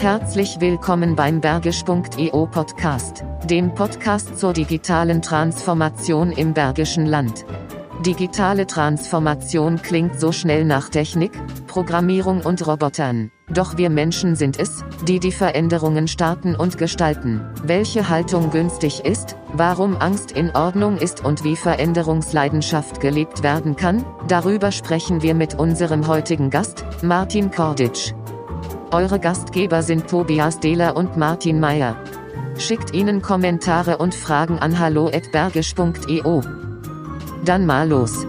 Herzlich willkommen beim Bergisch.eu Podcast, dem Podcast zur digitalen Transformation im Bergischen Land. Digitale Transformation klingt so schnell nach Technik, Programmierung und Robotern. Doch wir Menschen sind es, die die Veränderungen starten und gestalten. Welche Haltung günstig ist, warum Angst in Ordnung ist und wie Veränderungsleidenschaft gelebt werden kann, darüber sprechen wir mit unserem heutigen Gast, Martin Korditsch. Eure Gastgeber sind Tobias Dehler und Martin Meyer. Schickt ihnen Kommentare und Fragen an hallo@bergisch.eu. Dann mal los.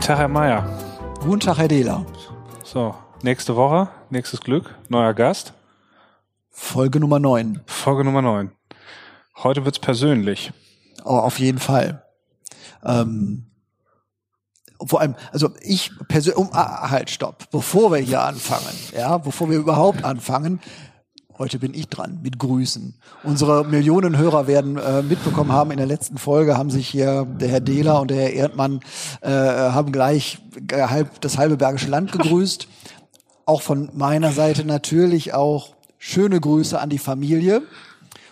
Tag, Herr Meier. Guten Tag, Herr Dehler. So, nächste Woche, nächstes Glück, neuer Gast. Folge Nummer 9. Folge Nummer 9. Heute wird's persönlich. Oh, auf jeden Fall. Ähm, vor allem, also ich persönlich, um, ah, halt, stopp, bevor wir hier anfangen, ja, bevor wir überhaupt anfangen, heute bin ich dran mit Grüßen. Unsere Millionen Hörer werden äh, mitbekommen haben, in der letzten Folge haben sich hier der Herr Dehler und der Herr Erdmann äh, haben gleich halb, das halbe Bergische Land gegrüßt. Auch von meiner Seite natürlich auch schöne Grüße an die Familie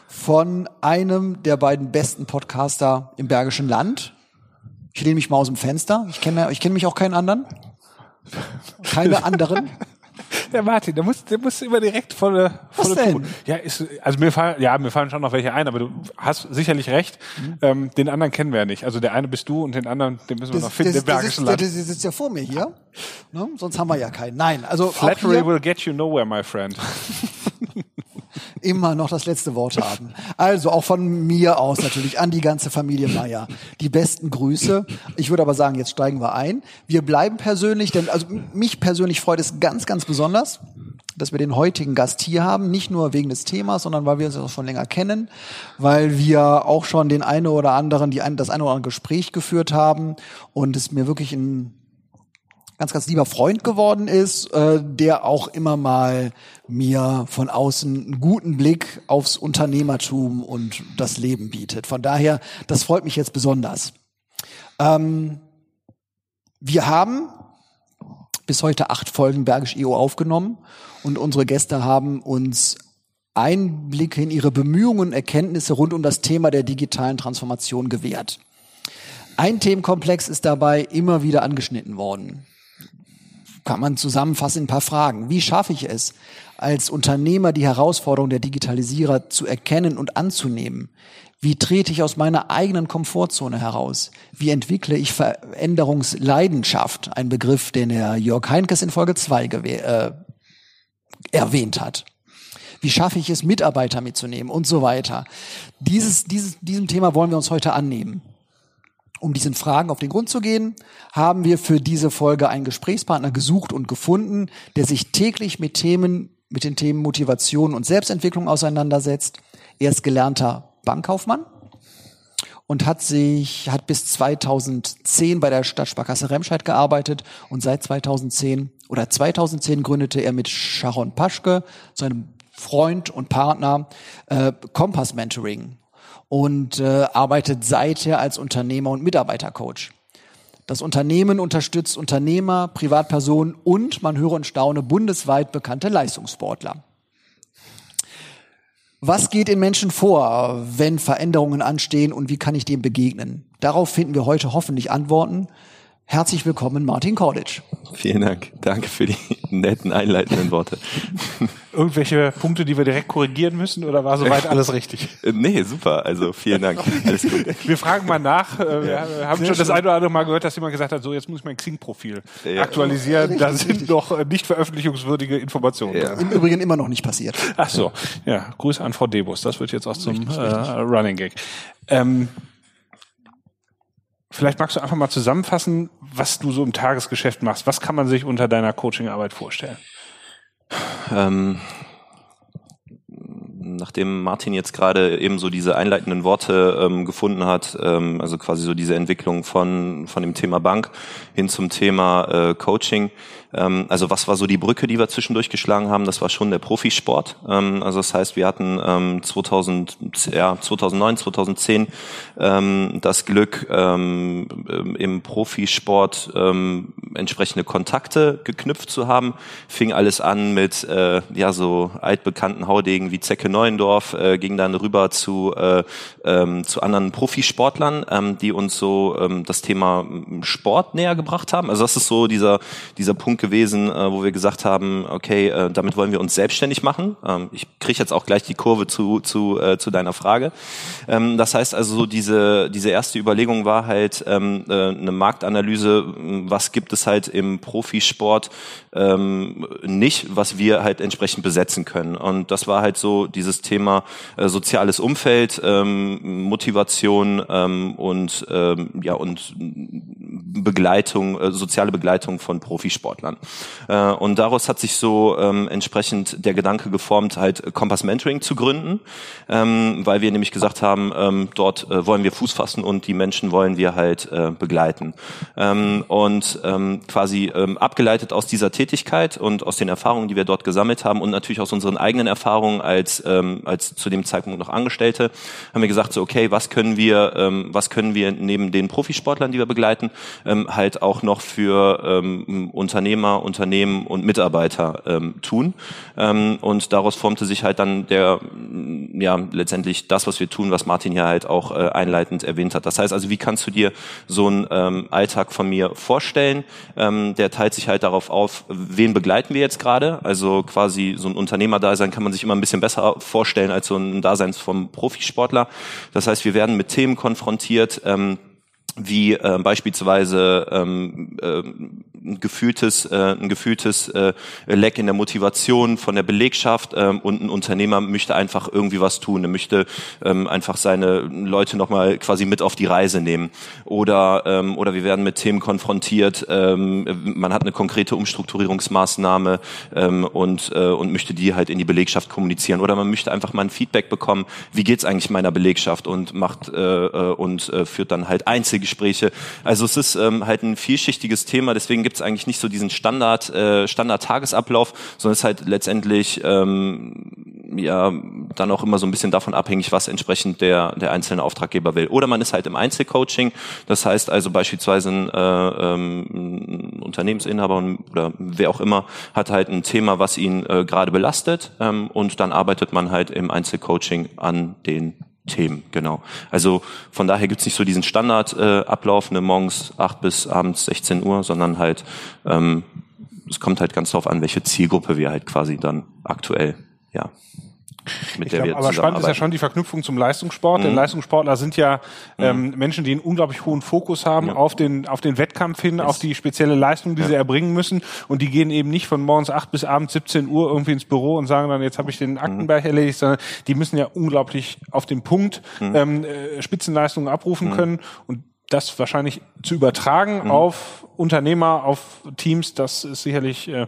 von einem der beiden besten Podcaster im Bergischen Land, ich lehne mich mal aus dem Fenster. Ich kenne ich kenne mich auch keinen anderen. Keine anderen. Der Martin, der muss, der muss immer direkt volle, volle Was denn? Ja, ist, also mir fallen, ja, mir fallen schon noch welche ein, aber du hast sicherlich recht. Mhm. Ähm, den anderen kennen wir ja nicht. Also der eine bist du und den anderen, den müssen wir noch finden, das, das, Bergischen das, Land. das, das sitzt ja vor mir hier. Ne? Sonst haben wir ja keinen. Nein, also Flattery will get you nowhere, my friend. immer noch das letzte Wort haben. Also auch von mir aus natürlich an die ganze Familie Meier. Die besten Grüße. Ich würde aber sagen, jetzt steigen wir ein. Wir bleiben persönlich, denn also mich persönlich freut es ganz, ganz besonders, dass wir den heutigen Gast hier haben. Nicht nur wegen des Themas, sondern weil wir uns auch schon länger kennen, weil wir auch schon den eine oder anderen, die ein, das eine oder andere Gespräch geführt haben und es mir wirklich ein ganz, ganz lieber Freund geworden ist, äh, der auch immer mal mir von außen einen guten Blick aufs Unternehmertum und das Leben bietet. Von daher, das freut mich jetzt besonders. Ähm, wir haben bis heute acht Folgen Bergisch EO aufgenommen und unsere Gäste haben uns Einblicke in ihre Bemühungen und Erkenntnisse rund um das Thema der digitalen Transformation gewährt. Ein Themenkomplex ist dabei immer wieder angeschnitten worden kann man zusammenfassen in ein paar Fragen. Wie schaffe ich es, als Unternehmer die Herausforderung der Digitalisierer zu erkennen und anzunehmen? Wie trete ich aus meiner eigenen Komfortzone heraus? Wie entwickle ich Veränderungsleidenschaft? Ein Begriff, den Herr Jörg Heinkes in Folge 2 äh, erwähnt hat. Wie schaffe ich es, Mitarbeiter mitzunehmen und so weiter? Dieses, dieses, diesem Thema wollen wir uns heute annehmen. Um diesen Fragen auf den Grund zu gehen, haben wir für diese Folge einen Gesprächspartner gesucht und gefunden, der sich täglich mit Themen, mit den Themen Motivation und Selbstentwicklung auseinandersetzt. Er ist gelernter Bankkaufmann und hat sich, hat bis 2010 bei der Stadtsparkasse Remscheid gearbeitet und seit 2010 oder 2010 gründete er mit Sharon Paschke, seinem Freund und Partner, äh, Kompass Mentoring und äh, arbeitet seither als Unternehmer und Mitarbeitercoach. Das Unternehmen unterstützt Unternehmer, Privatpersonen und, man höre und staune, bundesweit bekannte Leistungssportler. Was geht in Menschen vor, wenn Veränderungen anstehen und wie kann ich dem begegnen? Darauf finden wir heute hoffentlich Antworten. Herzlich willkommen, Martin Korditsch. Vielen Dank. Danke für die netten einleitenden Worte. Irgendwelche Punkte, die wir direkt korrigieren müssen oder war soweit alles richtig? Nee, super. Also vielen Dank. Alles gut. Wir fragen mal nach. Äh, Wir haben schon das ein oder andere Mal gehört, dass jemand gesagt hat, so jetzt muss ich mein Xing-Profil Ja. aktualisieren. Da Richtig, sind richtig. noch äh, nicht veröffentlichungswürdige Informationen. Ja. drin. Im Übrigen immer noch nicht passiert. Ach so, ja. Grüße an Frau Debus. Das wird jetzt auch zum äh, Running Gag. Ähm, vielleicht magst du einfach mal zusammenfassen, was du so im Tagesgeschäft machst. Was kann man sich unter deiner Coachingarbeit vorstellen? Ähm, nachdem Martin jetzt gerade eben so diese einleitenden Worte ähm, gefunden hat, ähm, also quasi so diese Entwicklung von, von dem Thema Bank hin zum Thema äh, Coaching. Ähm, also was war so die Brücke, die wir zwischendurch geschlagen haben? Das war schon der Profisport. Ähm, also das heißt, wir hatten ähm, 2000, ja, 2009, 2010 ähm, das Glück, ähm, ähm, im Profisport ähm, entsprechende Kontakte geknüpft zu haben. Fing alles an mit äh, ja so altbekannten Haudegen wie Zecke Neuendorf, äh, ging dann rüber zu äh, ähm, zu anderen Profisportlern, ähm, die uns so ähm, das Thema Sport näher gebracht haben. Also das ist so dieser dieser Punkt gewesen, äh, wo wir gesagt haben, okay, äh, damit wollen wir uns selbstständig machen. Ähm, ich kriege jetzt auch gleich die Kurve zu zu äh, zu deiner Frage. Ähm, das heißt also so diese diese erste Überlegung war halt ähm, äh, eine Marktanalyse, was gibt es halt im Profisport ähm, nicht, was wir halt entsprechend besetzen können. Und das war halt so dieses Thema äh, soziales Umfeld, ähm, Motivation ähm, und ähm, ja und Begleitung, äh, soziale Begleitung von Profisportlern. Äh, und daraus hat sich so ähm, entsprechend der Gedanke geformt, halt Kompass Mentoring zu gründen, ähm, weil wir nämlich gesagt haben, ähm, dort äh, wollen wir Fuß fassen und die Menschen wollen wir halt äh, begleiten. Ähm, und ähm, quasi ähm, abgeleitet aus dieser Tätigkeit und aus den Erfahrungen, die wir dort gesammelt haben und natürlich aus unseren eigenen Erfahrungen als ähm, als zu dem Zeitpunkt noch Angestellte, haben wir gesagt so okay, was können wir ähm, was können wir neben den Profisportlern, die wir begleiten, ähm, halt auch noch für ähm, Unternehmer, Unternehmen und Mitarbeiter ähm, tun. Ähm, und daraus formte sich halt dann der ja letztendlich das, was wir tun, was Martin hier halt auch äh, einleitend erwähnt hat. Das heißt also, wie kannst du dir so einen ähm, Alltag von mir vorstellen? Ähm, der teilt sich halt darauf auf, wen begleiten wir jetzt gerade? Also quasi so ein Unternehmerdasein kann man sich immer ein bisschen besser vorstellen als so ein Dasein vom Profisportler. Das heißt, wir werden mit Themen konfrontiert, ähm, wie äh, beispielsweise ähm, äh, ein gefühltes, äh, ein gefühltes äh, Leck in der Motivation von der Belegschaft ähm, und ein Unternehmer möchte einfach irgendwie was tun, er möchte ähm, einfach seine Leute nochmal quasi mit auf die Reise nehmen. Oder, ähm, oder wir werden mit Themen konfrontiert, ähm, man hat eine konkrete Umstrukturierungsmaßnahme ähm, und, äh, und möchte die halt in die Belegschaft kommunizieren. Oder man möchte einfach mal ein Feedback bekommen, wie geht's eigentlich meiner Belegschaft und macht äh, äh und äh, führt dann halt Einzelgespräche. Also es ist ähm, halt ein vielschichtiges Thema, deswegen gibt es eigentlich nicht so diesen Standard, äh, Standard-Tagesablauf, sondern es ist halt letztendlich ähm, ja dann auch immer so ein bisschen davon abhängig, was entsprechend der, der einzelne Auftraggeber will. Oder man ist halt im Einzelcoaching, das heißt also beispielsweise ein, äh, ähm, Unternehmensinhaber oder wer auch immer hat halt ein Thema, was ihn äh, gerade belastet ähm, und dann arbeitet man halt im Einzelcoaching an den Themen, genau. Also von daher gibt's nicht so diesen Standardablauf, äh, ne, morgens acht bis abends 16 Uhr, sondern halt, ähm, es kommt halt ganz darauf an, welche Zielgruppe wir halt quasi dann aktuell, ja, mit der glaub, wir Aber spannend ist ja schon die Verknüpfung zum Leistungssport. Mhm. Denn Leistungssportler sind ja ähm, mhm. Menschen, die einen unglaublich hohen Fokus haben ja. auf den auf den Wettkampf hin, yes. auf die spezielle Leistung, die ja. sie erbringen müssen. Und die gehen eben nicht von morgens acht bis abends 17 Uhr irgendwie ins Büro und sagen dann, jetzt habe ich den Aktenberg mhm. erledigt, sondern die müssen ja unglaublich auf den Punkt mhm. ähm, äh, Spitzenleistungen abrufen mhm. können. Und das wahrscheinlich zu übertragen mhm. auf Unternehmer, auf Teams, das ist sicherlich äh, äh,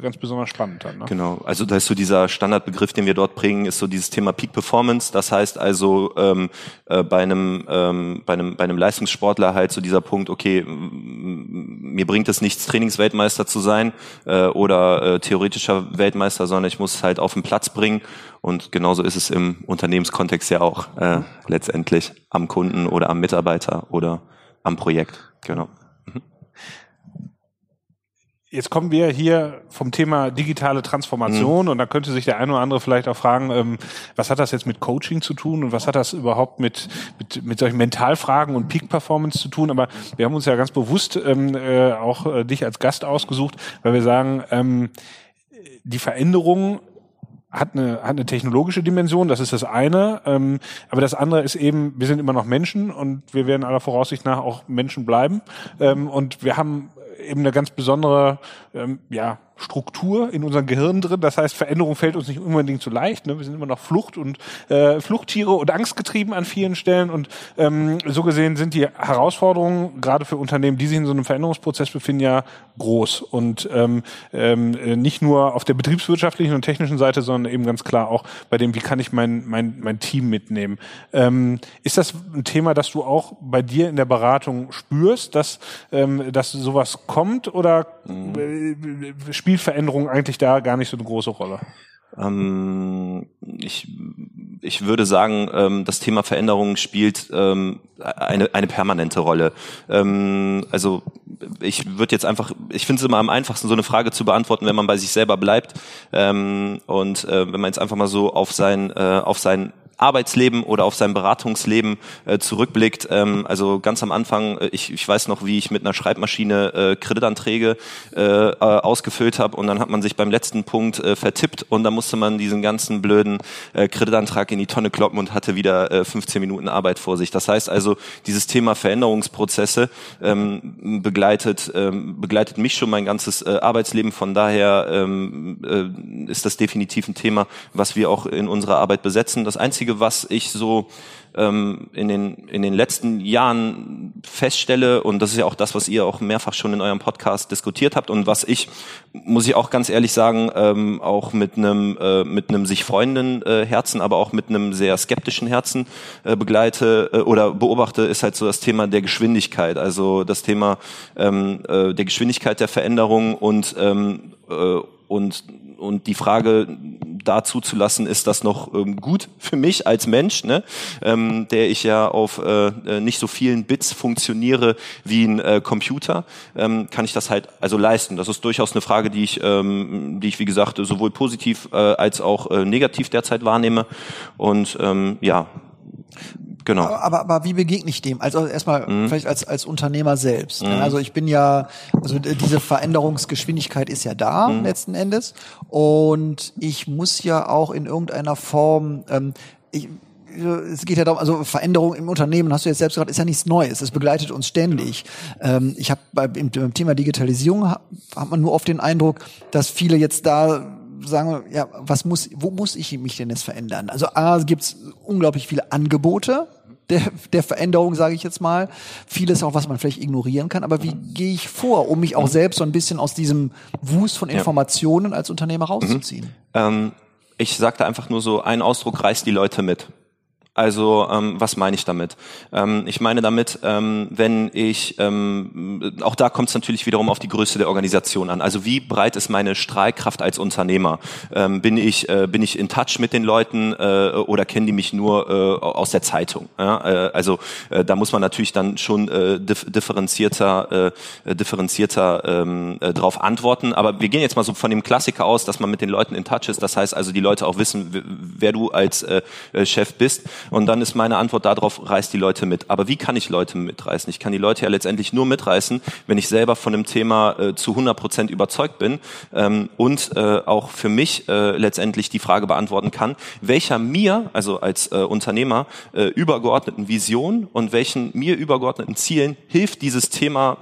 ganz besonders spannend. Dann, ne? Genau, also da ist so dieser Standardbegriff, den wir dort bringen, ist so dieses Thema Peak Performance. Das heißt also ähm, äh, bei einem ähm, bei einem bei einem Leistungssportler halt so dieser Punkt, okay, mir bringt es nichts, Trainingsweltmeister zu sein äh, oder äh, theoretischer Weltmeister, sondern ich muss es halt auf den Platz bringen. Und genauso ist es im Unternehmenskontext ja auch äh, letztendlich am Kunden oder am Mitarbeiter oder am Projekt. Genau. Mhm. Jetzt kommen wir hier vom Thema digitale Transformation mhm. und da könnte sich der eine oder andere vielleicht auch fragen, ähm, was hat das jetzt mit Coaching zu tun und was hat das überhaupt mit, mit, mit solchen Mentalfragen und Peak Performance zu tun? Aber wir haben uns ja ganz bewusst ähm, äh, auch äh, dich als Gast ausgesucht, weil wir sagen, ähm, die Veränderung hat eine, hat eine technologische Dimension, das ist das eine. Ähm, aber das andere ist eben, wir sind immer noch Menschen und wir werden aller Voraussicht nach auch Menschen bleiben. Ähm, und wir haben eben eine ganz besondere ähm, ja, Struktur in unserem Gehirn drin. Das heißt, Veränderung fällt uns nicht unbedingt so leicht. Ne? Wir sind immer noch Flucht und äh, Fluchttiere und Angstgetrieben an vielen Stellen. Und ähm, so gesehen sind die Herausforderungen gerade für Unternehmen, die sich in so einem Veränderungsprozess befinden, ja groß. Und ähm, ähm, nicht nur auf der betriebswirtschaftlichen und technischen Seite, sondern eben ganz klar auch bei dem, wie kann ich mein, mein, mein Team mitnehmen. Ähm, ist das ein Thema, das du auch bei dir in der Beratung spürst, dass, ähm, dass sowas kommt oder mhm. äh, spielt Veränderung eigentlich da gar nicht so eine große Rolle? Ähm, ich, ich würde sagen, ähm, das Thema Veränderung spielt ähm, eine, eine permanente Rolle. Ähm, also ich würde jetzt einfach, ich finde es immer am einfachsten, so eine Frage zu beantworten, wenn man bei sich selber bleibt ähm, und äh, wenn man jetzt einfach mal so auf sein, äh, auf sein Arbeitsleben oder auf sein Beratungsleben äh, zurückblickt. Ähm, also ganz am Anfang, äh, ich, ich weiß noch, wie ich mit einer Schreibmaschine äh, Kreditanträge äh, äh, ausgefüllt habe und dann hat man sich beim letzten Punkt äh, vertippt und dann musste man diesen ganzen blöden äh, Kreditantrag in die Tonne kloppen und hatte wieder äh, 15 Minuten Arbeit vor sich. Das heißt also, dieses Thema Veränderungsprozesse ähm, begleitet, ähm, begleitet mich schon mein ganzes äh, Arbeitsleben. Von daher ähm, äh, ist das definitiv ein Thema, was wir auch in unserer Arbeit besetzen. Das einzige Einzige, was ich so ähm, in, den, in den letzten Jahren feststelle, und das ist ja auch das, was ihr auch mehrfach schon in eurem Podcast diskutiert habt und was ich, muss ich auch ganz ehrlich sagen, ähm, auch mit einem äh, mit einem sich freunden äh, Herzen, aber auch mit einem sehr skeptischen Herzen äh, begleite äh, oder beobachte, ist halt so das Thema der Geschwindigkeit, also das Thema ähm, äh, der Geschwindigkeit der Veränderung und ähm, äh, und und die Frage dazu zu lassen, ist das noch ähm, gut für mich als Mensch, ne? ähm, der ich ja auf äh, äh, nicht so vielen Bits funktioniere wie ein äh, Computer, ähm, kann ich das halt also leisten. Das ist durchaus eine Frage, die ich, ähm, die ich wie gesagt sowohl positiv äh, als auch äh, negativ derzeit wahrnehme. Und ähm, ja, Genau. Aber, aber wie begegne ich dem? Also erstmal mhm. vielleicht als, als Unternehmer selbst. Mhm. Also ich bin ja, also diese Veränderungsgeschwindigkeit ist ja da mhm. letzten Endes. Und ich muss ja auch in irgendeiner Form, ähm, ich, es geht ja darum, also Veränderung im Unternehmen, hast du jetzt selbst gesagt, ist ja nichts Neues. Es begleitet uns ständig. Ähm, ich habe beim Thema Digitalisierung hat man nur oft den Eindruck, dass viele jetzt da sagen, ja, was muss, wo muss ich mich denn jetzt verändern? Also A, gibt's unglaublich viele Angebote, der, der Veränderung, sage ich jetzt mal. Vieles auch, was man vielleicht ignorieren kann. Aber wie gehe ich vor, um mich auch selbst so ein bisschen aus diesem Wust von Informationen als Unternehmer rauszuziehen? Mhm. Ähm, ich sagte einfach nur so, ein Ausdruck reißt die Leute mit. Also ähm, was meine ich damit? Ähm, ich meine damit, ähm, wenn ich, ähm, auch da kommt es natürlich wiederum auf die Größe der Organisation an. Also wie breit ist meine Strahlkraft als Unternehmer? Ähm, bin ich äh, bin ich in Touch mit den Leuten äh, oder kennen die mich nur äh, aus der Zeitung? Ja? Äh, also äh, da muss man natürlich dann schon äh, differenzierter äh, differenzierter ähm, äh, drauf antworten. Aber wir gehen jetzt mal so von dem Klassiker aus, dass man mit den Leuten in Touch ist. Das heißt also, die Leute auch wissen, wer du als äh, Chef bist. Und dann ist meine Antwort darauf, reißt die Leute mit. Aber wie kann ich Leute mitreißen? Ich kann die Leute ja letztendlich nur mitreißen, wenn ich selber von dem Thema äh, zu 100 Prozent überzeugt bin ähm, und äh, auch für mich äh, letztendlich die Frage beantworten kann, welcher mir, also als äh, Unternehmer, äh, übergeordneten Vision und welchen mir übergeordneten Zielen hilft dieses Thema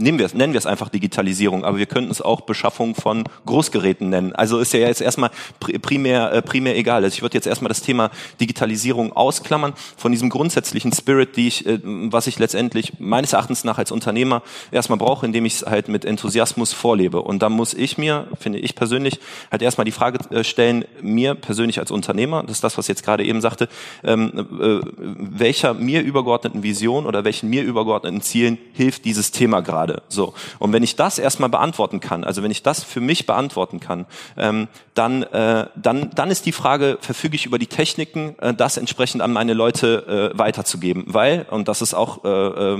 nehmen wir es, nennen wir es einfach Digitalisierung, aber wir könnten es auch Beschaffung von Großgeräten nennen. Also ist ja jetzt erstmal primär, äh, primär egal. Also ich würde jetzt erstmal das Thema Digitalisierung ausklammern von diesem grundsätzlichen Spirit, die ich, äh, was ich letztendlich meines Erachtens nach als Unternehmer erstmal brauche, indem ich es halt mit Enthusiasmus vorlebe. Und da muss ich mir, finde ich persönlich, halt erstmal die Frage äh, stellen, mir persönlich als Unternehmer, das ist das, was ich jetzt gerade eben sagte, ähm, äh, welcher mir übergeordneten Vision oder welchen mir übergeordneten Zielen hilft dieses Thema gerade? Gerade. So. Und wenn ich das erstmal beantworten kann, also wenn ich das für mich beantworten kann, ähm, dann, äh, dann, dann ist die Frage, verfüge ich über die Techniken, äh, das entsprechend an meine Leute äh, weiterzugeben. Weil, und das ist auch, äh, äh,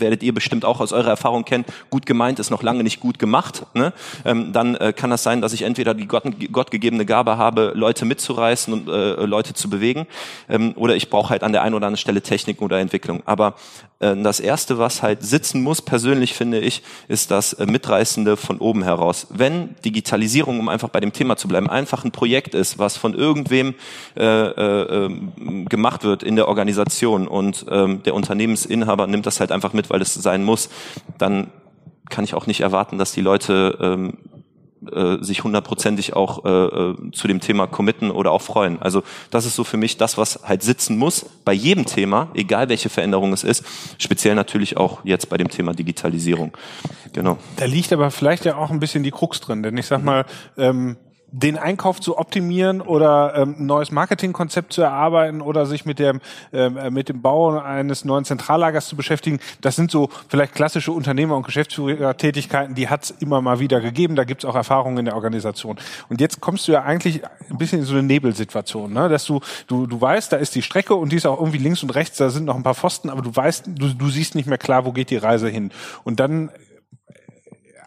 werdet ihr bestimmt auch aus eurer Erfahrung kennen, gut gemeint ist noch lange nicht gut gemacht. Ne? Ähm, dann äh, kann das sein, dass ich entweder die Gott, gottgegebene Gabe habe, Leute mitzureißen und äh, Leute zu bewegen, ähm, oder ich brauche halt an der einen oder anderen Stelle Techniken oder Entwicklung. Aber äh, das Erste, was halt sitzen muss, persönlich finde ich, ist das äh, Mitreißende von oben heraus. Wenn Digitalisierung, um einfach bei dem Thema zu bleiben, einfach ein Projekt ist, was von irgendwem äh, äh, ähm, gemacht wird in der Organisation und ähm, der Unternehmensinhaber nimmt das halt einfach mit, weil es sein muss, dann kann ich auch nicht erwarten, dass die Leute ähm, äh, sich hundertprozentig auch äh, äh, zu dem Thema committen oder auch freuen. Also das ist so für mich das, was halt sitzen muss bei jedem Thema, egal welche Veränderung es ist, speziell natürlich auch jetzt bei dem Thema Digitalisierung. Genau. Da liegt aber vielleicht ja auch ein bisschen die Krux drin, denn ich sag mal, ähm, den Einkauf zu optimieren oder ähm, ein neues Marketingkonzept zu erarbeiten oder sich mit dem ähm, äh, mit dem Bau eines neuen Zentrallagers zu beschäftigen, das sind so vielleicht klassische Unternehmer- und Geschäftsführertätigkeiten, die hat es immer mal wieder gegeben. Da gibt es auch Erfahrungen in der Organisation. Und jetzt kommst du ja eigentlich ein bisschen in so eine Nebelsituation, ne? dass du du du weißt, da ist die Strecke und die ist auch irgendwie links und rechts, da sind noch ein paar Pfosten, aber du weißt, du, du siehst nicht mehr klar, wo geht die Reise hin. Und dann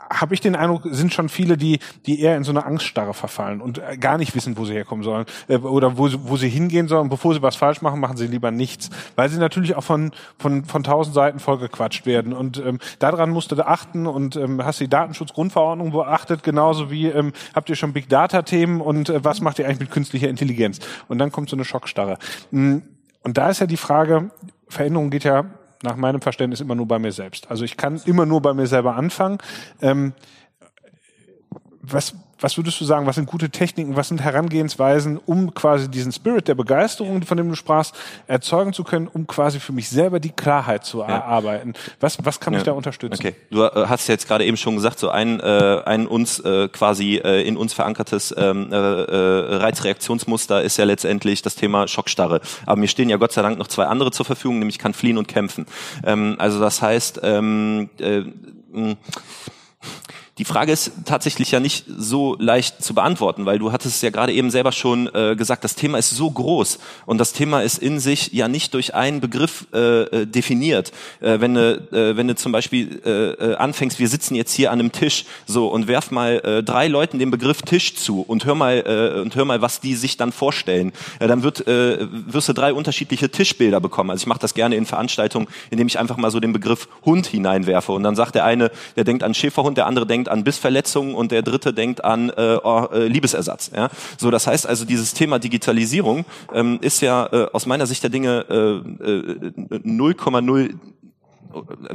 habe ich den Eindruck, sind schon viele, die, die eher in so eine Angststarre verfallen und äh, gar nicht wissen, wo sie herkommen sollen äh, oder wo, wo sie hingehen sollen. Bevor sie was falsch machen, machen sie lieber nichts, weil sie natürlich auch von von von tausend Seiten vollgequatscht werden. Und ähm, daran musst du achten und ähm, hast die Datenschutzgrundverordnung beachtet, genauso wie ähm, habt ihr schon Big Data Themen und äh, was macht ihr eigentlich mit künstlicher Intelligenz? Und dann kommt so eine Schockstarre. Hm, und da ist ja die Frage, Veränderung geht ja nach meinem Verständnis immer nur bei mir selbst. Also ich kann immer nur bei mir selber anfangen. Ähm, was, was würdest du sagen, was sind gute Techniken, was sind Herangehensweisen, um quasi diesen Spirit der Begeisterung, von dem du sprachst, erzeugen zu können, um quasi für mich selber die Klarheit zu ja. erarbeiten? Was, was kann mich da unterstützen? Okay, du äh, hast jetzt gerade eben schon gesagt, so ein, äh, ein uns äh, quasi äh, in uns verankertes ähm, äh, äh, Reizreaktionsmuster ist ja letztendlich das Thema Schockstarre. Aber mir stehen ja Gott sei Dank noch zwei andere zur Verfügung, nämlich kann fliehen und kämpfen. Ähm, also das heißt, ähm, äh, die Frage ist tatsächlich ja nicht so leicht zu beantworten, weil du hattest ja gerade eben selber schon äh, gesagt, das Thema ist so groß und das Thema ist in sich ja nicht durch einen Begriff äh, äh definiert. Äh, wenn du äh, wenn du zum Beispiel äh, äh, anfängst, wir sitzen jetzt hier an einem Tisch so und werf mal äh, drei Leuten den Begriff Tisch zu und hör mal äh, und hör mal, was die sich dann vorstellen. Ja, dann wird äh, wirst du drei unterschiedliche Tischbilder bekommen. Also ich mache das gerne in Veranstaltungen, indem ich einfach mal so den Begriff Hund hineinwerfe und dann sagt der eine, der denkt an Schäferhund, der andere denkt an Bissverletzungen und der dritte denkt an äh, oh, äh, Liebesersatz. Ja? So, das heißt also, dieses Thema Digitalisierung ähm, ist ja äh, aus meiner Sicht der Dinge äh, äh, 0,0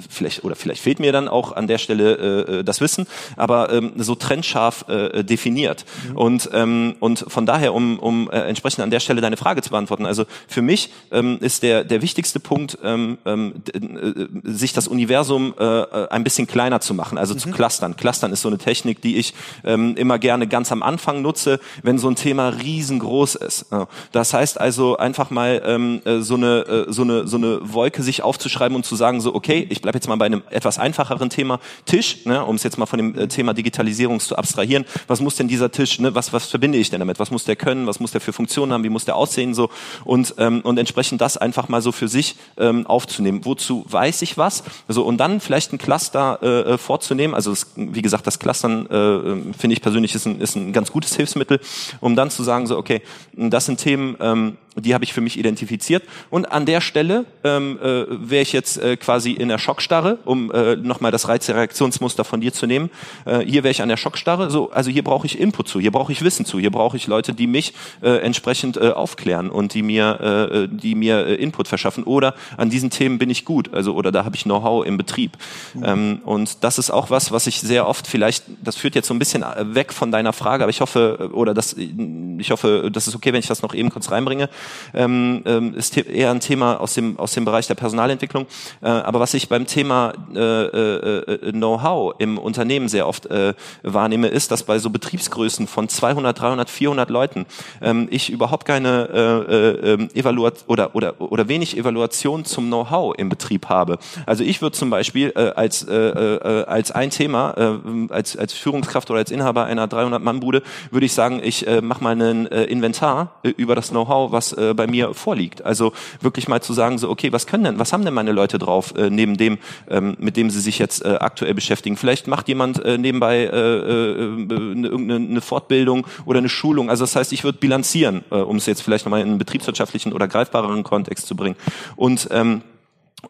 vielleicht oder vielleicht fehlt mir dann auch an der Stelle äh, das Wissen, aber ähm, so trennscharf äh, definiert mhm. und ähm, und von daher um um äh, entsprechend an der Stelle deine Frage zu beantworten. Also für mich ähm, ist der der wichtigste Punkt ähm, ähm, äh, sich das Universum äh, äh, ein bisschen kleiner zu machen, also mhm. zu clustern. Clustern ist so eine Technik, die ich ähm, immer gerne ganz am Anfang nutze, wenn so ein Thema riesengroß ist. Das heißt also einfach mal ähm, äh, so eine äh, so eine so eine Wolke sich aufzuschreiben und zu sagen so okay okay, ich bleibe jetzt mal bei einem etwas einfacheren Thema Tisch, ne, um es jetzt mal von dem äh, Thema Digitalisierung zu abstrahieren. Was muss denn dieser Tisch, ne, was, was verbinde ich denn damit? Was muss der können? Was muss der für Funktionen haben? Wie muss der aussehen? So und ähm, und entsprechend das einfach mal so für sich ähm, aufzunehmen. Wozu weiß ich was? So und dann vielleicht ein Cluster äh, äh vorzunehmen. Also das, wie gesagt, das Clustern äh, ähm, finde ich persönlich ist ein, ist ein ganz gutes Hilfsmittel, um dann zu sagen so okay, das sind Themen ähm, die habe ich für mich identifiziert. Und an der Stelle ähm, äh, wäre ich jetzt äh, quasi in der Schockstarre, um äh, nochmal das Reizreaktionsmuster von dir zu nehmen. Äh, hier wäre ich an der Schockstarre. So, also hier brauche ich Input zu, hier brauche ich Wissen zu, hier brauche ich Leute, die mich äh, entsprechend äh, aufklären und die mir, äh, die mir äh, Input verschaffen. Oder an diesen Themen bin ich gut, also oder da habe ich Know-how im Betrieb. Mhm. Ähm, und das ist auch was, was ich sehr oft vielleicht, das führt jetzt so ein bisschen äh, weg von deiner Frage, aber ich hoffe, äh, oder das, ich hoffe, das ist okay, wenn ich das noch eben kurz reinbringe ähm, ähm, ist eher ein Thema aus dem, aus dem Bereich der Personalentwicklung. Äh, aber was ich beim Thema äh, äh, äh, Know-how im Unternehmen sehr oft äh, wahrnehme, ist, dass bei so Betriebsgrößen von 200, 300, 400 Leuten ähm, ich überhaupt keine äh, äh, Evaluat oder, oder, oder wenig Evaluation zum Know-how im Betrieb habe. Also ich würde zum Beispiel äh, als, äh, äh, als ein Thema, äh, als, als Führungskraft oder als Inhaber einer 300-Mann-Bude, würde ich sagen, ich äh, mache mal ein äh, Inventar äh, über das Know-how, was äh, bei mir vorliegt. Also wirklich mal zu sagen, so, okay, was können denn, was haben denn meine Leute drauf, äh, neben dem, ähm, mit dem sie sich jetzt äh, aktuell beschäftigen? Vielleicht macht jemand äh, nebenbei äh, äh, eine, irgendeine eine Fortbildung oder eine Schulung. Also das heißt, ich würde bilanzieren, äh, um es jetzt vielleicht nochmal in einen betriebswirtschaftlichen oder greifbareren Kontext zu bringen. Und ähm,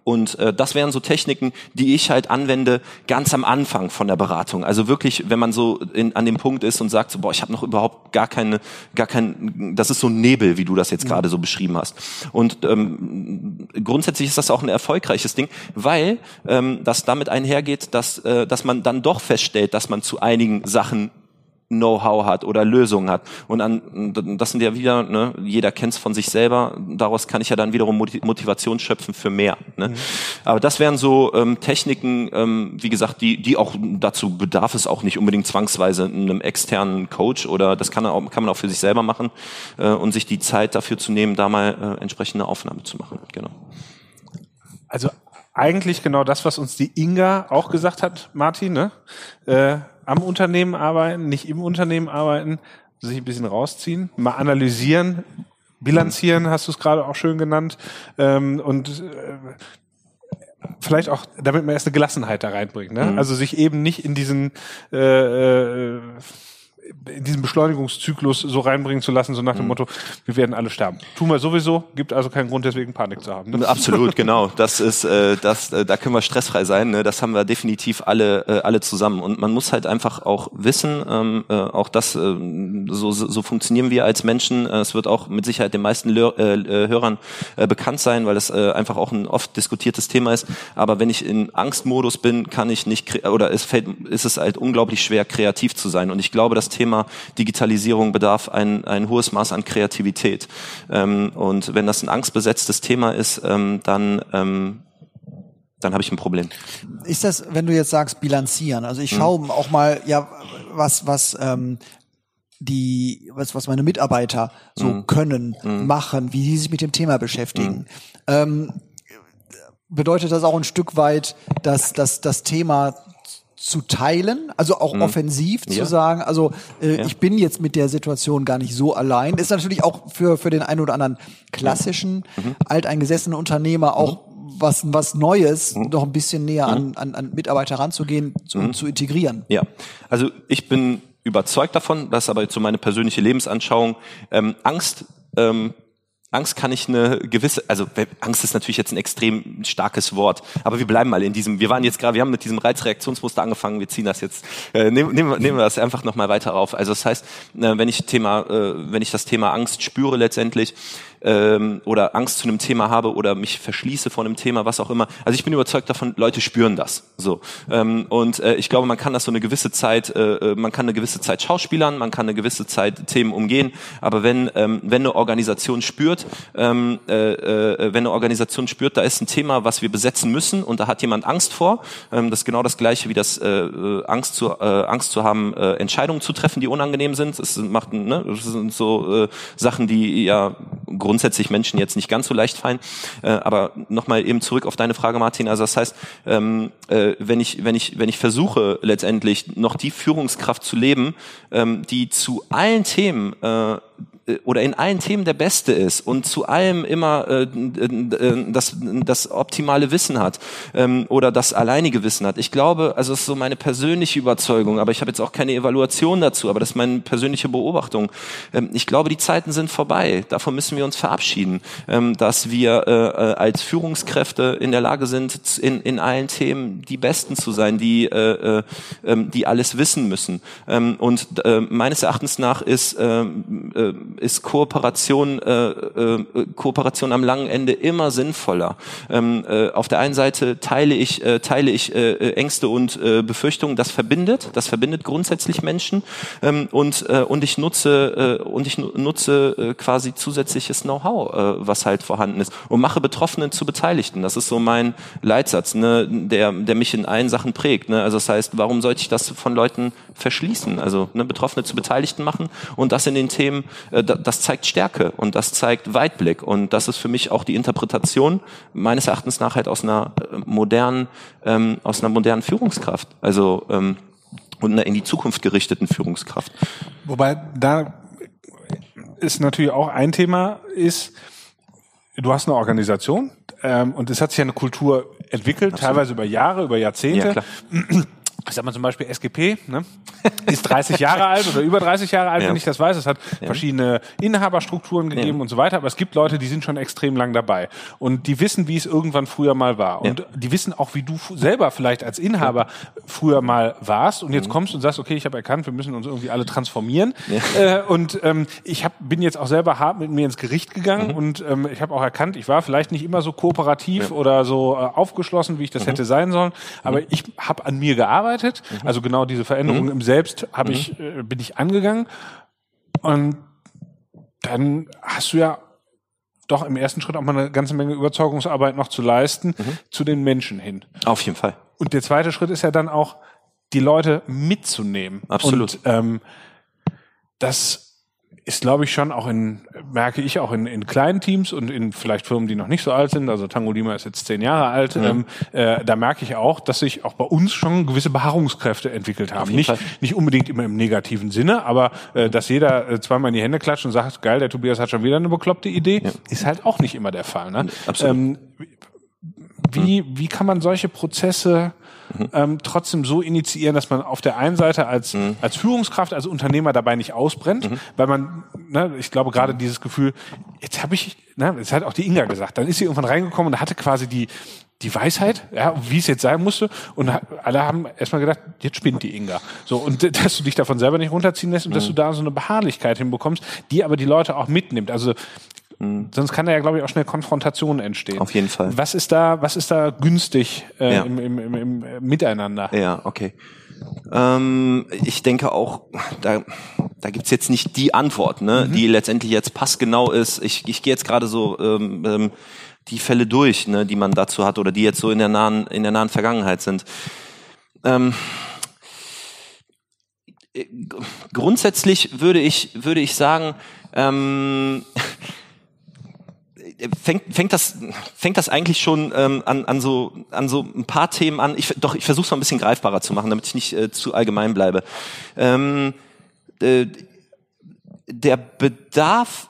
und äh, das wären so Techniken, die ich halt anwende ganz am Anfang von der Beratung. Also wirklich, wenn man so in, an dem Punkt ist und sagt, so, boah, ich habe noch überhaupt gar keine, gar kein, das ist so ein Nebel, wie du das jetzt mhm. gerade so beschrieben hast. Und ähm, grundsätzlich ist das auch ein erfolgreiches Ding, weil ähm, das damit einhergeht, dass, äh, dass man dann doch feststellt, dass man zu einigen Sachen Know-how hat oder Lösungen hat. Und an, das sind ja wieder, ne, jeder kennt es von sich selber, daraus kann ich ja dann wiederum Motivation schöpfen für mehr. Ne? Mhm. Aber das wären so ähm, Techniken, ähm, wie gesagt, die, die auch dazu bedarf es auch nicht unbedingt zwangsweise einem externen Coach oder das kann, auch, kann man auch für sich selber machen äh, und sich die Zeit dafür zu nehmen, da mal äh, entsprechende Aufnahme zu machen. Genau. Also eigentlich genau das, was uns die Inga auch gesagt hat, Martin, ne? Äh, am Unternehmen arbeiten, nicht im Unternehmen arbeiten, sich ein bisschen rausziehen, mal analysieren, bilanzieren, hast du es gerade auch schön genannt, ähm, und äh, vielleicht auch, damit man erst eine Gelassenheit da reinbringt, ne? Mhm. Also sich eben nicht in diesen äh, äh, in diesem Beschleunigungszyklus so reinbringen zu lassen, so nach dem mhm. Motto, wir werden alle sterben. Tun wir sowieso, gibt also keinen Grund, deswegen Panik zu haben. Ne? Absolut, genau. Das ist, äh, das, äh, da können wir stressfrei sein. Ne? Das haben wir definitiv alle, äh, alle zusammen. Und man muss halt einfach auch wissen, ähm, äh, auch das, äh, so, so funktionieren wir als Menschen. Äh, es wird auch mit Sicherheit den meisten Lör äh, äh, Hörern äh, bekannt sein, weil es äh, einfach auch ein oft diskutiertes Thema ist. Aber wenn ich in Angstmodus bin, kann ich nicht, oder es fällt, ist es halt unglaublich schwer, kreativ zu sein. Und ich glaube, das Thema Digitalisierung bedarf ein, ein hohes Maß an Kreativität. Ähm, und wenn das ein angstbesetztes Thema ist, ähm, dann ähm, dann habe ich ein Problem. Ist das, wenn du jetzt sagst, bilanzieren? Also ich hm. schaue auch mal, ja, was, was ähm, die, was, was meine Mitarbeiter so mm. können, mm. machen, wie sie sich mit dem Thema beschäftigen. Mm. Ähm, bedeutet das auch ein Stück weit, dass, dass das Thema zu teilen, also auch mhm. offensiv zu sagen, also äh, ja. ich bin jetzt mit der Situation gar nicht so allein. Ist natürlich auch für für den einen oder anderen klassischen mhm. alteingesessenen Unternehmer auch mhm. was was Neues, mhm. noch ein bisschen näher an, mhm. an, an Mitarbeiter ranzugehen und mhm. zu integrieren. Ja, also ich bin überzeugt davon, das ist aber jetzt so meine persönliche Lebensanschauung. Ähm, Angst ähm, Angst kann ich eine gewisse, also Angst ist natürlich jetzt ein extrem starkes Wort, aber wir bleiben mal in diesem, wir waren jetzt gerade, wir haben mit diesem Reizreaktionsmuster angefangen, wir ziehen das jetzt, äh, nehmen, nehmen, nehmen wir das einfach nochmal weiter auf. Also das heißt, äh, wenn ich Thema, äh, wenn ich das Thema Angst spüre letztendlich, ähm, oder Angst zu einem Thema habe oder mich verschließe vor einem Thema, was auch immer. Also ich bin überzeugt davon, Leute spüren das. So ähm, und äh, ich glaube, man kann das so eine gewisse Zeit, äh, äh, man kann eine gewisse Zeit schauspielern, man kann eine gewisse Zeit Themen umgehen. Aber wenn ähm, wenn eine Organisation spürt, ähm, äh, äh, wenn eine Organisation spürt, da ist ein Thema, was wir besetzen müssen und da hat jemand Angst vor, ähm, das ist genau das Gleiche wie das äh, äh Angst zu äh, Angst zu haben, äh, Entscheidungen zu treffen, die unangenehm sind. Das macht ne, das sind so äh, Sachen, die ja Grund grundsätzlich Menschen jetzt nicht ganz so leicht fallen. Äh, aber nochmal eben zurück auf deine Frage, Martin. Also das heißt, ähm, äh, wenn ich wenn ich wenn ich versuche letztendlich noch die Führungskraft zu leben, ähm, die zu allen Themen äh, oder in allen Themen der Beste ist und zu allem immer äh, äh, das, das optimale Wissen hat ähm, oder das alleinige Wissen hat. Ich glaube, also das ist so meine persönliche Überzeugung, aber ich habe jetzt auch keine Evaluation dazu, aber das ist meine persönliche Beobachtung. Ähm, ich glaube, die Zeiten sind vorbei. Davon müssen wir uns verabschieden, ähm, dass wir äh, äh als Führungskräfte in der Lage sind, in, in allen Themen die Besten zu sein, die, äh, äh, ähm, die alles wissen müssen. Ähm, und äh, meines Erachtens nach ist äh, äh, ist Kooperation, äh, äh, Kooperation am langen Ende immer sinnvoller. Ähm, äh, auf der einen Seite teile ich, äh, teile ich äh, Ängste und äh, Befürchtungen, das verbindet, das verbindet grundsätzlich Menschen ähm, und, äh, und ich nutze, äh, und ich nutze äh, quasi zusätzliches Know-how, äh, was halt vorhanden ist und mache Betroffenen zu Beteiligten. Das ist so mein Leitsatz, ne, der, der mich in allen Sachen prägt. Ne? Also das heißt, warum sollte ich das von Leuten verschließen? Also ne, Betroffene zu Beteiligten machen und das in den Themen äh, das zeigt Stärke und das zeigt Weitblick und das ist für mich auch die Interpretation meines Erachtens nach halt aus einer äh, modernen, ähm, aus einer modernen Führungskraft, also ähm, und einer in die Zukunft gerichteten Führungskraft. Wobei da ist natürlich auch ein Thema ist, du hast eine Organisation ähm, und es hat sich eine Kultur entwickelt, Absolut. teilweise über Jahre, über Jahrzehnte. Ja, ich sag mal zum Beispiel SGP, ne, ist 30 Jahre alt oder über 30 Jahre alt, ja. wenn ich das weiß. Es hat ja. verschiedene Inhaberstrukturen gegeben ja. und so weiter. Aber es gibt Leute, die sind schon extrem lang dabei. Und die wissen, wie es irgendwann früher mal war. Und die wissen auch, wie du selber vielleicht als Inhaber früher mal warst. Und jetzt mhm. kommst und sagst, okay, ich habe erkannt, wir müssen uns irgendwie alle transformieren. Äh, und ähm, ich hab, bin jetzt auch selber hart mit mir ins Gericht gegangen. Mhm. Und ähm, ich habe auch erkannt, ich war vielleicht nicht immer so kooperativ oder so äh, aufgeschlossen, wie ich das mhm. hätte sein sollen. Aber mhm. ich habe an mir gearbeitet gearbeitet. Mhm. Also genau diese Veränderung mhm. im Selbst habe mhm. ich, äh, bin ich angegangen. Und dann hast du ja doch im ersten Schritt auch mal eine ganze Menge Überzeugungsarbeit noch zu leisten Mhm. zu den Menschen hin. Auf jeden Fall. Und der zweite Schritt ist ja dann auch, die Leute mitzunehmen. Absolut. Und ähm, das ist, glaube ich, schon auch in, merke ich auch in, in kleinen Teams und in vielleicht Firmen, die noch nicht so alt sind. Also Tango Lima ist jetzt zehn Jahre alt. Ähm, äh, da merke ich auch, dass sich auch bei uns schon gewisse Beharrungskräfte entwickelt haben. Nicht, Fall. nicht unbedingt immer im negativen Sinne, aber äh, dass jeder äh, zweimal in die Hände klatscht und sagt, geil, der Tobias hat schon wieder eine bekloppte Idee, ist halt auch nicht immer der Fall. Ne? absolut. Ähm, wie, wie kann man solche Prozesse ähm, trotzdem so initiieren, dass man auf der einen Seite als, als Führungskraft, als Unternehmer dabei nicht ausbrennt, weil man, ne, ich glaube gerade dieses Gefühl, jetzt habe ich, ne, das hat auch die Inga gesagt, dann ist sie irgendwann reingekommen und hatte quasi die, die Weisheit, ja, wie es jetzt sein musste. Und alle haben erstmal gedacht, jetzt spinnt die Inga. So, und dass du dich davon selber nicht runterziehen lässt und dass du da so eine Beharrlichkeit hinbekommst, die aber die Leute auch mitnimmt. Also sonst kann da ja, glaube ich, auch schnell Konfrontation entstehen. Auf jeden Fall. Was ist da, was ist da günstig äh, Ja. im, im, im, im Miteinander? Ja, okay. Ähm, ich denke auch, da, da gibt's jetzt nicht die Antwort, ne, die letztendlich jetzt passgenau ist. Ich, ich gehe jetzt gerade so ähm, ähm, die Fälle durch, ne, die man dazu hat oder die jetzt so in der nahen, in der nahen Vergangenheit sind. Ähm, äh, grundsätzlich würde ich, würde ich sagen, ähm, fängt, fängt das fängt das eigentlich schon ähm, an, an so an so ein paar Themen an. Ich doch ich versuche es mal ein bisschen greifbarer zu machen, damit ich nicht äh, zu allgemein bleibe. Ähm, äh, der Bedarf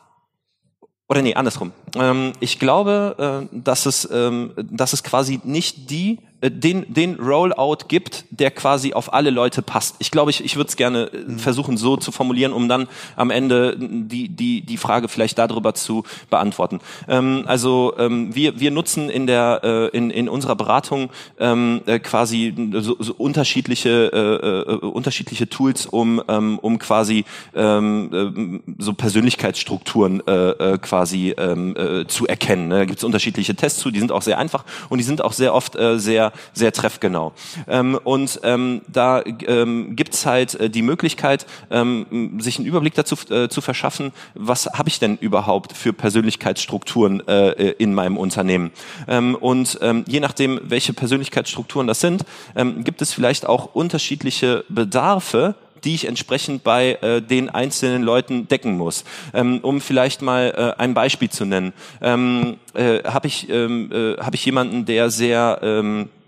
oder nee andersrum. Ähm, ich glaube, äh, dass es ähm, dass es quasi nicht die den den Rollout gibt, der quasi auf alle Leute passt. Ich glaube, ich ich würde es gerne äh, versuchen so zu formulieren, um dann am Ende die die die Frage vielleicht darüber zu beantworten. Ähm, also ähm, wir wir nutzen in der äh, in in unserer Beratung ähm, äh, quasi so, so unterschiedliche äh, äh, unterschiedliche Tools, um ähm, um quasi ähm, ähm, so Persönlichkeitsstrukturen äh, äh, quasi ähm, äh, zu erkennen. Ne? Da gibt es unterschiedliche Tests zu, die sind auch sehr einfach und die sind auch sehr oft äh, sehr sehr treffgenau. Ähm, und ähm, da ähm, gibt's halt äh, die Möglichkeit, ähm, sich einen Überblick dazu äh, zu verschaffen, was habe ich denn überhaupt für Persönlichkeitsstrukturen äh, in meinem Unternehmen. Ähm, und ähm, je nachdem, welche Persönlichkeitsstrukturen das sind, ähm, gibt es vielleicht auch unterschiedliche Bedarfe, die ich entsprechend bei äh, den einzelnen Leuten decken muss. Ähm, um vielleicht mal äh, ein Beispiel zu nennen, ähm, äh, habe ich, ähm, äh, hab ich jemanden, der sehr ähm, äh,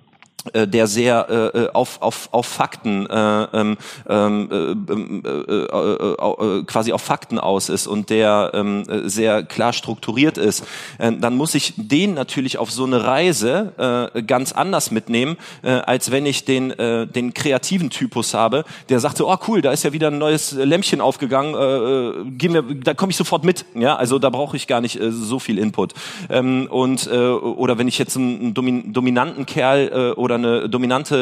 der sehr äh, äh, auf, auf, auf Fakten äh, ähm, ähm, äh, äh, äh, äh, quasi auf Fakten aus ist und der ähm, äh, sehr klar strukturiert ist, äh, dann muss ich den natürlich auf so eine Reise äh, ganz anders mitnehmen, äh, als wenn ich den, äh, den kreativen Typus habe, der sagt so, oh cool, da ist ja wieder ein neues Lämpchen aufgegangen, äh, äh, wir, da komme ich sofort mit. Ja, also da brauche ich gar nicht äh, so viel Input. Ähm, und äh, oder wenn ich jetzt einen, einen domin dominanten Kerl äh, oder eine dominante,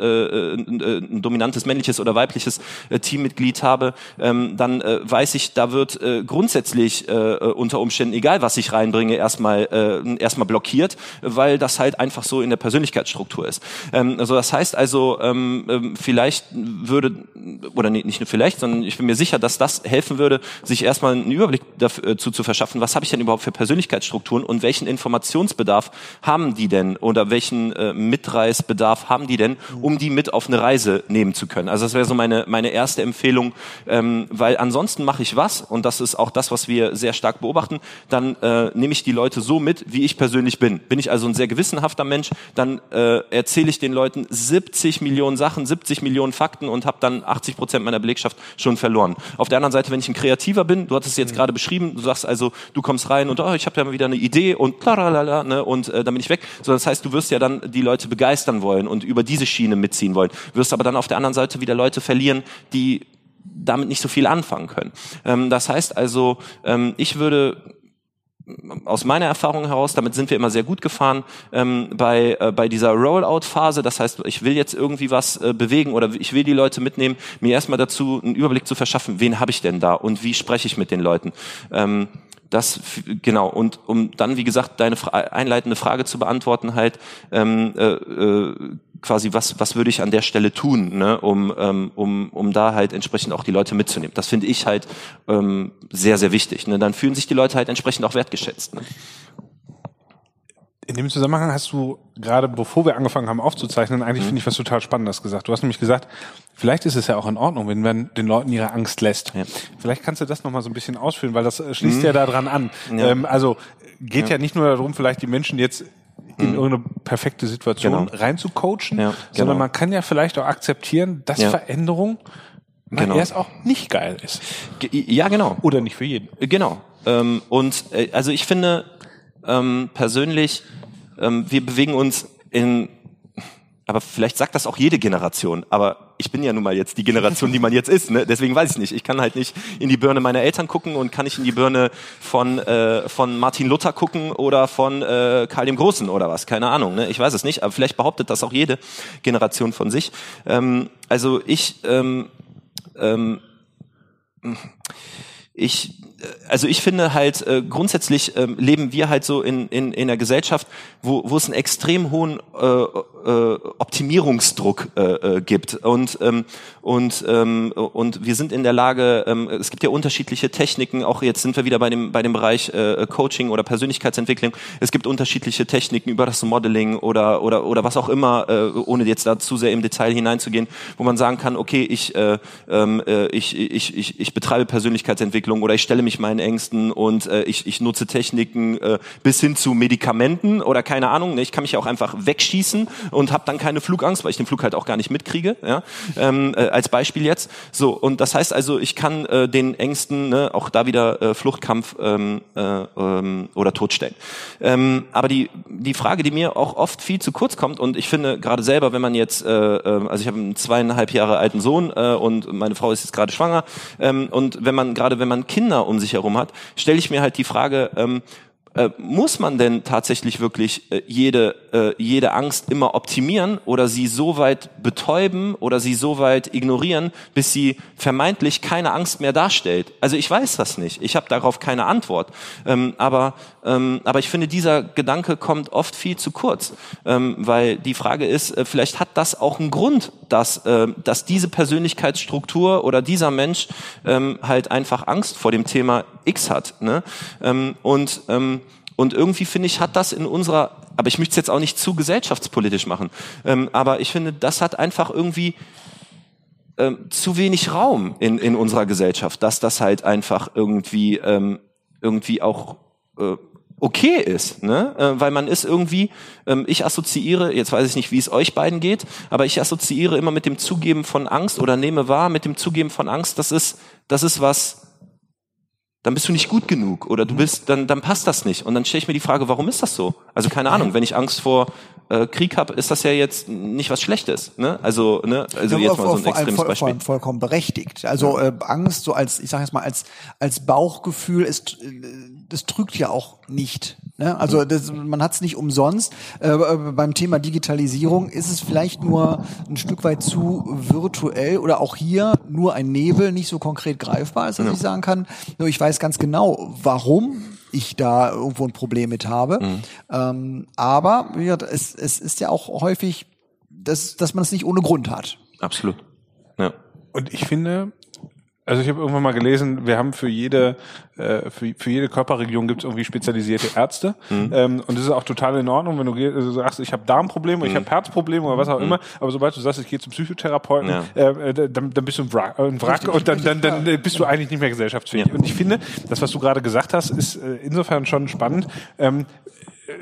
äh, äh, äh, ein dominantes männliches oder weibliches äh, Teammitglied habe, ähm, dann äh, weiß ich, da wird äh, grundsätzlich äh, unter Umständen, egal was ich reinbringe, erstmal äh, erstmal blockiert, weil das halt einfach so in der Persönlichkeitsstruktur ist. Ähm, also das heißt also, ähm, ähm, vielleicht würde, oder nee, nicht nur vielleicht, sondern ich bin mir sicher, dass das helfen würde, sich erstmal einen Überblick dazu zu verschaffen, was habe ich denn überhaupt für Persönlichkeitsstrukturen und welchen Informationsbedarf haben die denn oder welchen äh, Mitreißbedarf haben die denn, um die mit auf eine Reise nehmen zu können. Also das wäre so meine, meine erste Empfehlung, ähm, weil ansonsten mache ich was, und das ist auch das, was wir sehr stark beobachten, dann äh, nehme ich die Leute so mit, wie ich persönlich bin. Bin ich also ein sehr gewissenhafter Mensch, dann äh, erzähle ich den Leuten 70 Millionen Sachen, 70 Millionen Fakten und habe dann 80 Prozent meiner Belegschaft schon verloren. Auf der anderen Seite, wenn ich ein Kreativer bin, du hattest es jetzt gerade beschrieben, du sagst also, du kommst rein und oh, ich habe ja mal wieder eine Idee und ne, und äh, dann bin ich weg. So, das heißt, du wirst ja dann die Leute begeistern wollen und über diese Schiene mitziehen wollen. Wirst aber dann auf der anderen Seite wieder Leute verlieren, die damit nicht so viel anfangen können. Ähm, das heißt also, ähm, ich würde aus meiner Erfahrung heraus, damit sind wir immer sehr gut gefahren, ähm, bei, äh, bei dieser Rollout-Phase, das heißt, ich will jetzt irgendwie was äh, bewegen oder ich will die Leute mitnehmen, mir erstmal dazu einen Überblick zu verschaffen, wen habe ich denn da und wie spreche ich mit den Leuten. Ähm, das genau und um dann wie gesagt deine fra einleitende Frage zu beantworten halt ähm, äh, äh, quasi, was, was würde ich an der Stelle tun, ne, um, ähm, um, um da halt entsprechend auch die Leute mitzunehmen. Das finde ich halt ähm, sehr, sehr wichtig. Ne? Dann fühlen sich die Leute halt entsprechend auch wertgeschätzt. Ne? In dem Zusammenhang hast du gerade, bevor wir angefangen haben aufzuzeichnen, eigentlich mhm. finde ich was total Spannendes gesagt. Du hast nämlich gesagt, vielleicht ist es ja auch in Ordnung, wenn man den Leuten ihre Angst lässt. Ja. Vielleicht kannst du das nochmal so ein bisschen ausführen, weil das äh, schließt mhm. ja daran an. Ja. Ähm, also geht ja. ja nicht nur darum, vielleicht die Menschen jetzt in mhm. irgendeine perfekte Situation genau. reinzucoachen, ja, sondern genau. man kann ja vielleicht auch akzeptieren, dass ja. Veränderung genau. erst auch nicht geil ist. Ja, genau. Oder nicht für jeden. Genau. Ähm, und äh, also ich finde ähm, persönlich, wir bewegen uns in aber vielleicht sagt das auch jede Generation. Aber ich bin ja nun mal jetzt die Generation, die man jetzt ist. Ne? Deswegen weiß ich nicht. Ich kann halt nicht in die Birne meiner Eltern gucken und kann nicht in die Birne von, äh, von Martin Luther gucken oder von äh, Karl dem Großen oder was. Keine Ahnung. Ne? Ich weiß es nicht. Aber vielleicht behauptet das auch jede Generation von sich. Ähm, also ich... Ähm, ähm, ich also ich finde halt äh, grundsätzlich ähm, leben wir halt so in, in, in einer Gesellschaft, wo, wo es einen extrem hohen äh, äh, Optimierungsdruck äh, äh, gibt und ähm, und ähm, und wir sind in der Lage, ähm, es gibt ja unterschiedliche Techniken, auch jetzt sind wir wieder bei dem bei dem Bereich äh, Coaching oder Persönlichkeitsentwicklung. Es gibt unterschiedliche Techniken über das Modeling oder oder oder was auch immer, äh, ohne jetzt da zu sehr im Detail hineinzugehen, wo man sagen kann, okay, ich äh, ähm, äh, ich, ich ich ich betreibe Persönlichkeitsentwicklung oder ich stelle mich mich meinen Ängsten und äh, ich, ich nutze Techniken äh, bis hin zu Medikamenten oder keine Ahnung. Ne? Ich kann mich auch einfach wegschießen und habe dann keine Flugangst, weil ich den Flug halt auch gar nicht mitkriege. Ja? Ähm, äh, als Beispiel jetzt. So und das heißt also, ich kann äh, den Ängsten ne, auch da wieder äh, Fluchtkampf ähm, äh, ähm, oder Tod stellen. Ähm, aber die die Frage, die mir auch oft viel zu kurz kommt und ich finde gerade selber, wenn man jetzt, äh, äh, also ich habe einen zweieinhalb Jahre alten Sohn äh, und meine Frau ist jetzt gerade schwanger ähm, und wenn man gerade wenn man Kinder um sich herum hat, stelle ich mir halt die Frage, ähm, äh, muss man denn tatsächlich wirklich äh, jede, äh, jede Angst immer optimieren oder sie so weit betäuben oder sie so weit ignorieren, bis sie vermeintlich keine Angst mehr darstellt? Also ich weiß das nicht. Ich habe darauf keine Antwort. Ähm, aber, ähm, aber ich finde, dieser Gedanke kommt oft viel zu kurz, ähm, weil die Frage ist, äh, vielleicht hat das auch einen Grund, dass, äh, dass diese Persönlichkeitsstruktur oder dieser Mensch ähm, halt einfach Angst vor dem Thema X hat. Ne? Ähm, und ähm, und irgendwie finde ich, hat das in unserer, aber ich möchte es jetzt auch nicht zu gesellschaftspolitisch machen, ähm, aber ich finde, das hat einfach irgendwie ähm, zu wenig Raum in, in unserer Gesellschaft, dass das halt einfach irgendwie, ähm, irgendwie auch äh, okay ist, ne? Äh, weil man ist irgendwie, ähm, ich assoziiere, jetzt weiß ich nicht, wie es euch beiden geht, aber ich assoziiere immer mit dem Zugeben von Angst oder nehme wahr mit dem Zugeben von Angst, das ist, das ist was dann bist du nicht gut genug oder du mhm. bist, dann, dann passt das nicht. Und dann stelle ich mir die Frage, warum ist das so? Also keine Ahnung, wenn ich Angst vor äh, Krieg habe, ist das ja jetzt nicht was Schlechtes. Ne? Also, ne? also ja, jetzt mal so ein extremes voll, Beispiel. Voll, vollkommen berechtigt. Also äh, Angst so als, ich sage jetzt mal als als Bauchgefühl ist, äh, das trügt ja auch nicht. Ne? Also das, man hat es nicht umsonst. Äh, äh, beim Thema Digitalisierung ist es vielleicht nur ein Stück weit zu virtuell oder auch hier nur ein Nebel, nicht so konkret greifbar, als dass ja. ich sagen kann. Nur ich weiß ganz genau, warum ich da irgendwo ein Problem mit habe. Mhm. Ähm, aber ja, es, es ist ja auch häufig, dass, dass man es nicht ohne Grund hat. Absolut. Ja. Und ich finde, also ich habe irgendwann mal gelesen, wir haben für jede äh, für, für jede Körperregion gibt es irgendwie spezialisierte Ärzte mhm. ähm, und das ist auch total in Ordnung, wenn du also sagst, ich habe Darmprobleme, mhm. ich habe Herzprobleme oder was auch mhm. immer, aber sobald du sagst, ich gehe zum Psychotherapeuten, ja. äh, äh dann, dann bist du ein Wrack, äh, ein Wrack und dann, dann, dann bist du eigentlich nicht mehr gesellschaftsfähig. Ja. Und ich finde, das, was du gerade gesagt hast, ist äh, insofern schon spannend. Ähm, äh,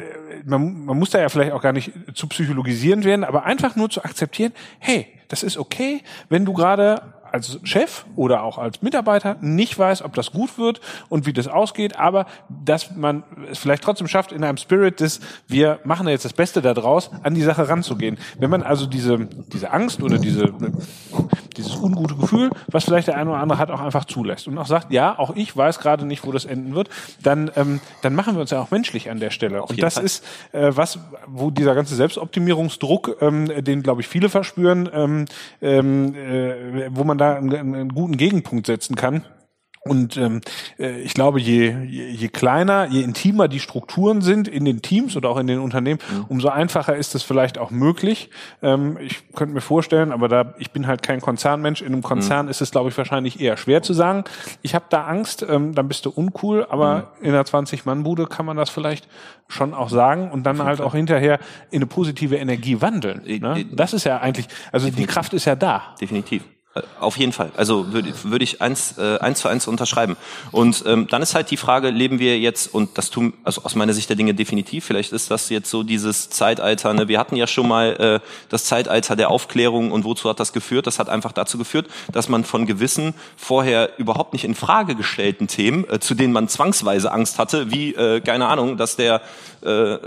man, man muss da ja vielleicht auch gar nicht zu psychologisieren werden, aber einfach nur zu akzeptieren, hey, das ist okay, wenn du gerade als Chef oder auch als Mitarbeiter nicht weiß, ob das gut wird und wie das ausgeht, aber dass man es vielleicht trotzdem schafft, in einem Spirit des, wir machen da jetzt das Beste daraus, an die Sache ranzugehen. Wenn man also diese, diese Angst oder diese, dieses ungute Gefühl, was vielleicht der eine oder andere hat, auch einfach zulässt und auch sagt, ja, auch ich weiß gerade nicht, wo das enden wird, dann, ähm, dann machen wir uns ja auch menschlich an der Stelle. und das Fall. ist äh, was, wo dieser ganze Selbstoptimierungsdruck, ähm, den glaube ich viele verspüren, ähm, ähm, äh, wo man da einen, einen guten Gegenpunkt setzen kann Und ähm, äh, ich glaube, je, je, je kleiner, je intimer die Strukturen sind in den Teams oder auch in den Unternehmen, mhm. umso einfacher ist es vielleicht auch möglich. Ähm, ich könnte mir vorstellen, aber da ich bin halt kein Konzernmensch. In einem Konzern mhm. ist es, glaube ich, wahrscheinlich eher schwer zu sagen. Ich habe da Angst, ähm, dann bist du uncool. Aber mhm. in einer 20-Mann-Bude kann man das vielleicht schon auch sagen und dann halt auch hinterher in eine positive Energie wandeln. Ne? Das ist ja eigentlich, also die Kraft ist ja da. Definitiv. Auf jeden Fall. Also würde würd ich eins, äh, eins zu eins unterschreiben. Und ähm, dann ist halt die Frage, leben wir jetzt, und das tun, also aus meiner Sicht der Dinge definitiv, vielleicht ist das jetzt so dieses Zeitalter, ne? wir hatten ja schon mal äh, das Zeitalter der Aufklärung und wozu hat das geführt? Das hat einfach dazu geführt, dass man von gewissen vorher überhaupt nicht in Frage gestellten Themen, äh, zu denen man zwangsweise Angst hatte, wie, äh, keine Ahnung, dass der äh,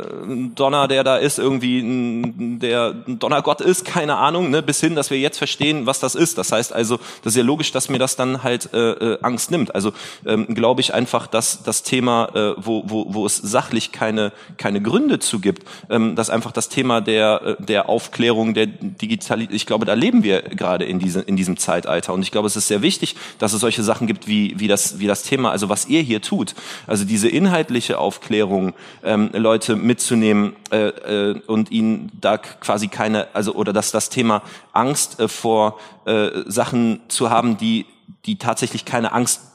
Donner, der da ist, irgendwie ein, der Donnergott ist, keine Ahnung, ne? bis hin, dass wir jetzt verstehen, was das ist. Das heißt also, das ist ja logisch, dass mir das dann halt äh, äh, Angst nimmt. Also ähm, glaube ich einfach, dass das Thema, äh, wo, wo, wo es sachlich keine, keine Gründe zu gibt, ähm, dass einfach das Thema der, äh, der Aufklärung, der Digitalität, ich glaube, da leben wir gerade in, diese, in diesem Zeitalter. Und ich glaube, es ist sehr wichtig, dass es solche Sachen gibt wie, wie, das, wie das Thema, also was ihr hier tut. Also diese inhaltliche Aufklärung, ähm, Leute mitzunehmen äh, äh, und ihnen da quasi keine, also oder dass das Thema Angst äh, vor äh, Sachen zu haben, die die tatsächlich keine Angst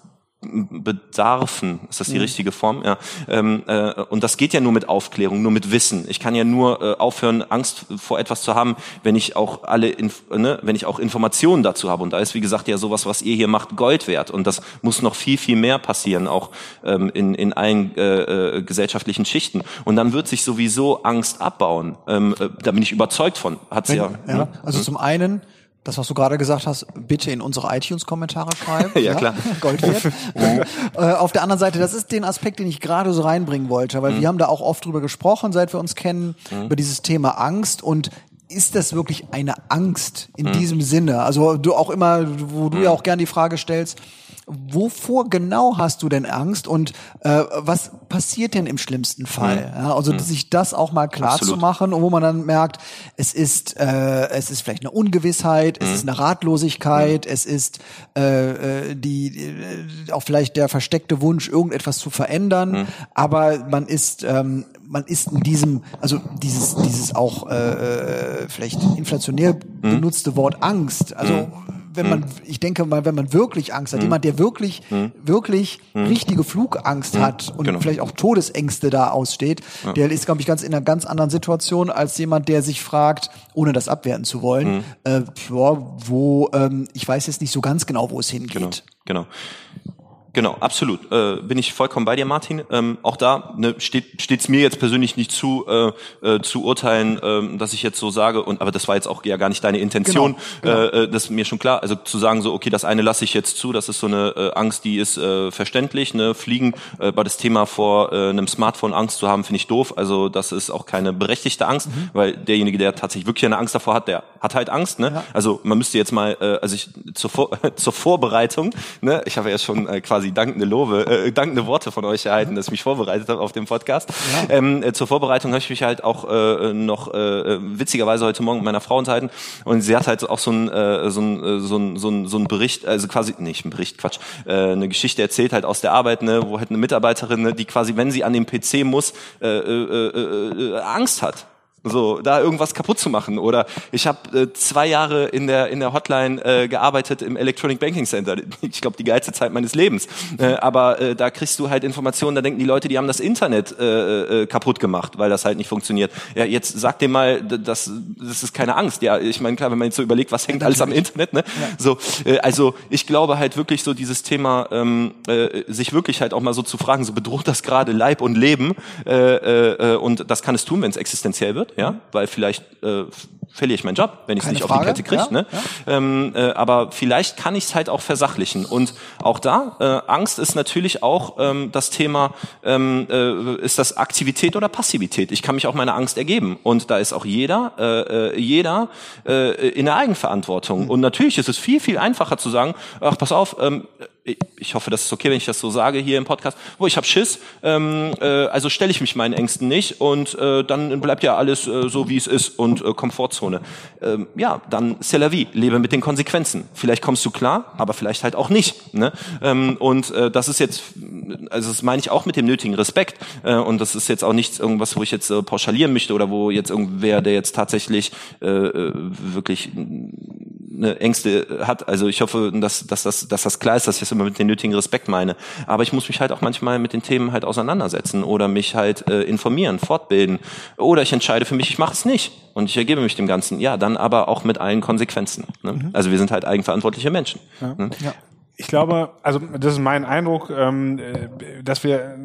bedarfen, ist das die mhm. richtige Form? Ja. Ähm, äh, und das geht ja nur mit Aufklärung, nur mit Wissen. Ich kann ja nur äh, aufhören, Angst vor etwas zu haben, wenn ich auch alle, Inf ne, wenn ich auch Informationen dazu habe. Und da ist, wie gesagt, ja sowas, was ihr hier macht, Gold wert. Und das muss noch viel, viel mehr passieren, auch ähm, in, in allen äh, äh, gesellschaftlichen Schichten. Und dann wird sich sowieso Angst abbauen. Ähm, äh, da bin ich überzeugt von. Hat's wenn, ja. ja ne? Also hm? zum einen das, was du gerade gesagt hast, bitte in unsere iTunes-Kommentare schreiben. ja, ja, klar. Gold wert. äh, auf der anderen Seite, das ist den Aspekt, den ich gerade so reinbringen wollte, weil mhm. wir haben da auch oft drüber gesprochen, seit wir uns kennen, mhm. über dieses Thema Angst und ist das wirklich eine Angst in mhm. diesem Sinne? Also du auch immer, wo du ja mhm. auch gern die Frage stellst, wovor genau hast du denn Angst und äh, was passiert denn im schlimmsten Fall? Mhm. Ja, also mhm. sich das auch mal klar Absolut. zu machen, wo man dann merkt, es ist äh, es ist vielleicht eine Ungewissheit, mhm. es ist eine Ratlosigkeit, mhm. es ist äh, äh die äh, auch vielleicht der versteckte Wunsch, irgendetwas zu verändern, mhm. aber man ist ähm, man ist in diesem, also dieses, dieses auch äh, äh vielleicht inflationär mhm. benutzte Wort Angst, also wenn man, hm. ich denke mal, wenn man wirklich Angst hat, hm. jemand, der wirklich, hm. wirklich richtige Flugangst hat und genau. vielleicht auch Todesängste da aussteht, ja. der ist, glaube ich, ganz in einer ganz anderen Situation als jemand, der sich fragt, ohne das abwerten zu wollen, äh, ja, wo, ähm, ich weiß jetzt nicht so ganz genau, wo es hingeht. Genau. genau. Genau, absolut. Äh, bin ich vollkommen bei dir, Martin. Ähm, auch da ne, steht es mir jetzt persönlich nicht zu, äh, äh, zu urteilen, äh, dass ich jetzt so sage, und aber das war jetzt auch ja gar nicht deine Intention, genau, genau. Äh, äh, das ist mir schon klar. Also zu sagen so, okay, das eine lasse ich jetzt zu, das ist so eine äh, Angst, die ist äh, verständlich. Ne? Fliegen, äh, bei das Thema vor äh, einem Smartphone Angst zu haben, finde ich doof. Also das ist auch keine berechtigte Angst, mhm. weil derjenige, der tatsächlich wirklich eine Angst davor hat, der hat halt Angst. Ne? Ja. Also man müsste jetzt mal, äh, also ich zur, Vor zur Vorbereitung, ne? ich habe ja schon äh, quasi quasi dankende Lobe, äh, dankende Worte von euch erhalten, dass ich mich vorbereitet habe auf den Podcast. Ja. Ähm, äh, zur Vorbereitung habe ich mich halt auch äh, noch äh, witzigerweise heute Morgen mit meiner Frau unterhalten und sie hat halt auch so ein äh, so ein äh, so ein so ein, so ein Bericht, also quasi nicht ein Bericht, Quatsch, äh, eine Geschichte erzählt halt aus der Arbeit, ne, wo halt eine Mitarbeiterin, ne, die quasi, wenn sie an den PC muss, äh, äh, äh, äh, Angst hat so da irgendwas kaputt zu machen. Oder ich habe äh, zwei Jahre in der in der Hotline äh, gearbeitet im Electronic Banking Center. Ich glaube die geilste Zeit meines Lebens. Äh, aber äh, da kriegst du halt Informationen. Da denken die Leute, die haben das Internet äh, äh, kaputt gemacht, weil das halt nicht funktioniert. Ja, jetzt sag dir mal, das das ist keine Angst. Ja, ich meine klar, wenn man jetzt so überlegt, was hängt alles am Internet, ne? Ja. So, äh, also ich glaube halt wirklich so dieses Thema, ähm, äh, sich wirklich halt auch mal so zu fragen, so bedroht das gerade Leib und Leben äh, äh, und das kann es tun, wenn es existenziell wird ja, weil vielleicht äh, verliere ich meinen Job, wenn ich es nicht Frage. auf die Kette kriege. Ja, ne? Ja. Ähm, äh, aber vielleicht kann ich es halt auch versachlichen. Und auch da, äh, Angst ist natürlich auch ähm, das Thema, ähm, äh, ist das Aktivität oder Passivität? Ich kann mich auch meiner Angst ergeben. Und da ist auch jeder, äh, äh jeder äh, in der Eigenverantwortung. Mhm. Und natürlich ist es viel, viel einfacher zu sagen, ach, pass auf, ähm, ich hoffe, das ist okay, wenn ich das so sage hier im Podcast, wo ich habe Schiss, ähm, äh, also stelle ich mich meinen Ängsten nicht und äh, dann bleibt ja alles äh, so, wie es ist und äh, Komfortzone. Ähm, ja, dann c'est la vie, lebe mit den Konsequenzen. Vielleicht kommst du klar, aber vielleicht halt auch nicht. Ne? Ähm, und äh, das ist jetzt, also das meine ich auch mit dem nötigen Respekt äh, und das ist jetzt auch nichts irgendwas, wo ich jetzt äh, pauschalieren möchte oder wo jetzt irgendwer, der jetzt tatsächlich äh, äh wirklich eine Ängste hat. Also ich hoffe, dass, dass, das, dass das klar ist, dass ich das immer mit dem nötigen Respekt meine. Aber ich muss mich halt auch manchmal mit den Themen halt auseinandersetzen oder mich halt äh, informieren, fortbilden. Oder ich entscheide für mich, ich mache es nicht und ich ergebe mich dem Ganzen. Ja, dann aber auch mit allen Konsequenzen. Ne? Mhm. Also wir sind halt eigenverantwortliche Menschen. Ja. Ne? Ja. Ich glaube, also das ist mein Eindruck, ähm, äh, dass wir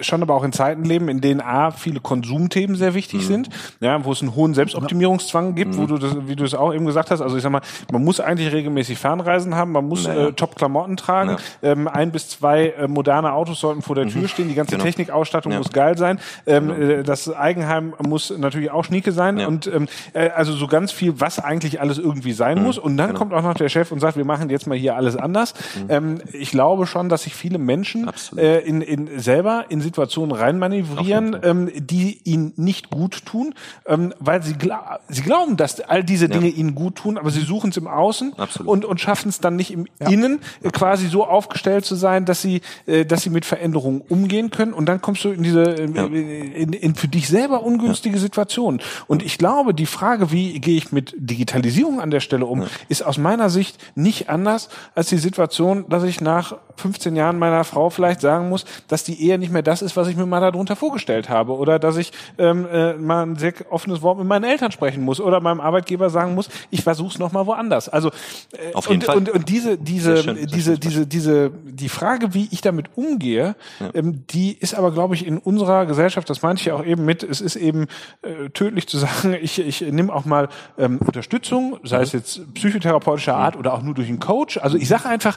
schon aber auch in Zeiten leben, in denen A, viele Konsumthemen sehr wichtig mhm. sind, ja, wo es einen hohen Selbstoptimierungszwang gibt, mhm. wo du das, wie du es auch eben gesagt hast, also ich sag mal, man muss eigentlich regelmäßig Fernreisen haben, man muss naja. äh, Top-Klamotten tragen, ja. ähm, ein bis zwei äh, moderne Autos sollten vor der Tür mhm. stehen, die ganze genau. Technikausstattung ja. muss geil sein, ähm, genau. äh, das Eigenheim muss natürlich auch schnieke sein ja. und ähm, äh, also so ganz viel, was eigentlich alles irgendwie sein mhm. muss und dann genau. kommt auch noch der Chef und sagt, wir machen jetzt mal hier alles anders. Mhm. Ähm, ich glaube schon, dass sich viele Menschen äh, in, in selber in Situationen reinmanövrieren, ähm, die ihnen nicht gut tun, ähm, weil sie, gla sie glauben, dass all diese Dinge ja. ihnen gut tun, aber sie suchen es im Außen Absolut. und, und schaffen es dann nicht im ja. Innen, äh, quasi so aufgestellt zu sein, dass sie, äh, dass sie mit Veränderungen umgehen können. Und dann kommst du in diese äh, ja. in, in für dich selber ungünstige Situationen. Und ich glaube, die Frage, wie gehe ich mit Digitalisierung an der Stelle um, ist aus meiner Sicht nicht anders als die Situation, dass ich nach 15 Jahren meiner Frau vielleicht sagen muss, dass die Ehe nicht mehr das ist, was ich mir mal darunter vorgestellt habe. Oder dass ich ähm, äh, mal ein sehr offenes Wort mit meinen Eltern sprechen muss oder meinem Arbeitgeber sagen muss, ich versuche es nochmal woanders. Also äh, Auf jeden und, Fall. Und, und diese, diese, schön, diese, diese, diese, die Frage, wie ich damit umgehe, ja. ähm, die ist aber, glaube ich, in unserer Gesellschaft, das meinte ich ja auch eben mit, es ist eben äh, tödlich zu sagen, ich, ich nehme auch mal ähm, Unterstützung, sei es jetzt psychotherapeutischer Art oder auch nur durch einen Coach. Also ich sage einfach,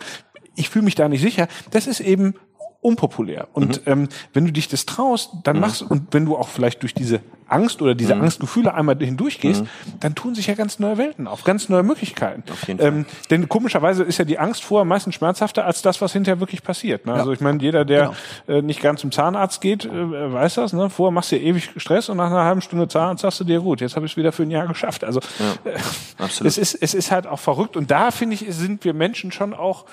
ich fühle mich da nicht sicher. Das ist eben unpopulär. Und mhm. ähm, wenn du dich das traust, dann mhm. machst und wenn du auch vielleicht durch diese Angst oder diese mhm. Angstgefühle einmal hindurchgehst, mhm. dann tun sich ja ganz neue Welten auf, ganz neue Möglichkeiten. Auf jeden Fall. Ähm, denn komischerweise ist ja die Angst vorher meistens schmerzhafter als das, was hinterher wirklich passiert. Ne? Ja. Also ich meine, jeder, der genau. äh, nicht ganz zum Zahnarzt geht, äh, weiß das. Ne? Vorher machst du ja ewig Stress und nach einer halben Stunde Zahnarzt sagst du dir, gut, jetzt habe ich es wieder für ein Jahr geschafft. Also ja. äh, es ist es ist halt auch verrückt und da finde ich, sind wir Menschen schon auch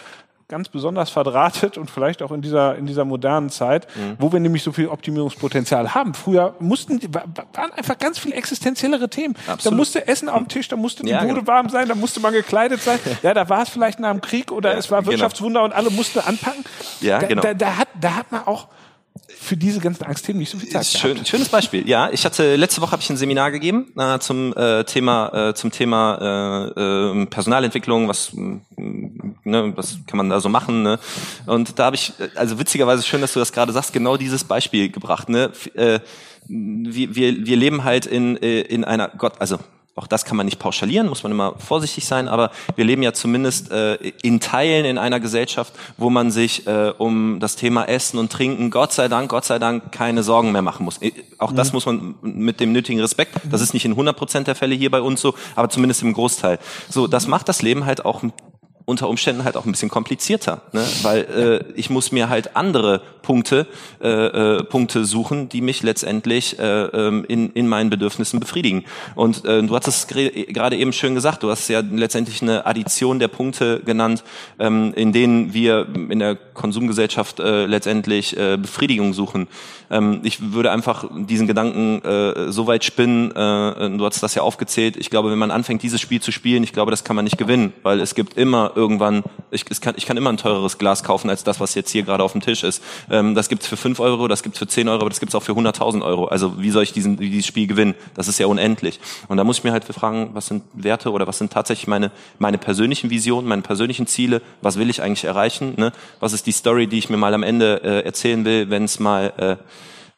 ganz besonders verdrahtet und vielleicht auch in dieser, in dieser modernen Zeit, mhm. wo wir nämlich so viel Optimierungspotenzial haben. Früher mussten, waren einfach ganz viele existenziellere Themen. Absolut. Da musste Essen auf dem Tisch, da musste die ja, Bude genau. warm sein, da musste man gekleidet sein. Ja, da war es vielleicht nach dem Krieg oder ja, es war genau. Wirtschaftswunder genau. und alle mussten anpacken. Ja, da, genau. Da, da, hat, da hat man auch für diese ganzen Angstthemen nicht so viel Zeit Schön, Schönes Beispiel. Ja, ich hatte letzte Woche habe ich ein Seminar gegeben äh, zum äh, Thema äh, zum Thema äh, äh, Personalentwicklung. Was ne, was kann man da so machen? Ne? Und da habe ich also witzigerweise schön, dass du das gerade sagst. Genau dieses Beispiel gebracht. Ne? Äh, wir, wir, wir leben halt in, äh, in einer Gott, also auch das kann man nicht pauschalieren, muss man immer vorsichtig sein, aber wir leben ja zumindest äh, in Teilen in einer Gesellschaft, wo man sich äh, um das Thema Essen und Trinken, Gott sei Dank, Gott sei Dank, keine Sorgen mehr machen muss. Äh, auch das mhm. muss man mit dem nötigen Respekt, das ist nicht in 100 Prozent der Fälle hier bei uns so, aber zumindest im Großteil. So, das macht das Leben halt auch unter Umständen halt auch ein bisschen komplizierter, ne? weil äh, ich muss mir halt andere Punkte äh, äh, Punkte suchen, die mich letztendlich äh, ähm, in, in meinen Bedürfnissen befriedigen. Und äh, du hast es gerade eben schön gesagt, du hast ja letztendlich eine Addition der Punkte genannt, ähm, in denen wir in der Konsumgesellschaft äh, letztendlich äh, Befriedigung suchen. Ähm, ich würde einfach diesen Gedanken äh, so weit spinnen, äh, du hast das ja aufgezählt, ich glaube, wenn man anfängt, dieses Spiel zu spielen, ich glaube, das kann man nicht gewinnen, weil es gibt immer irgendwann, ich, es kann, ich kann immer ein teureres Glas kaufen als das, was jetzt hier gerade auf dem Tisch ist. Ähm, das gibt's für fünf Euro, das gibt's für zehn Euro, aber das gibt's auch für 100.000 Euro. Also wie soll ich diesen, dieses Spiel gewinnen? Das ist ja unendlich. Und da muss ich mir halt fragen, was sind Werte oder was sind tatsächlich meine, meine persönlichen Visionen, meine persönlichen Ziele? Was will ich eigentlich erreichen? Ne? Was ist die Story, die ich mir mal am Ende äh, erzählen will, wenn es mal,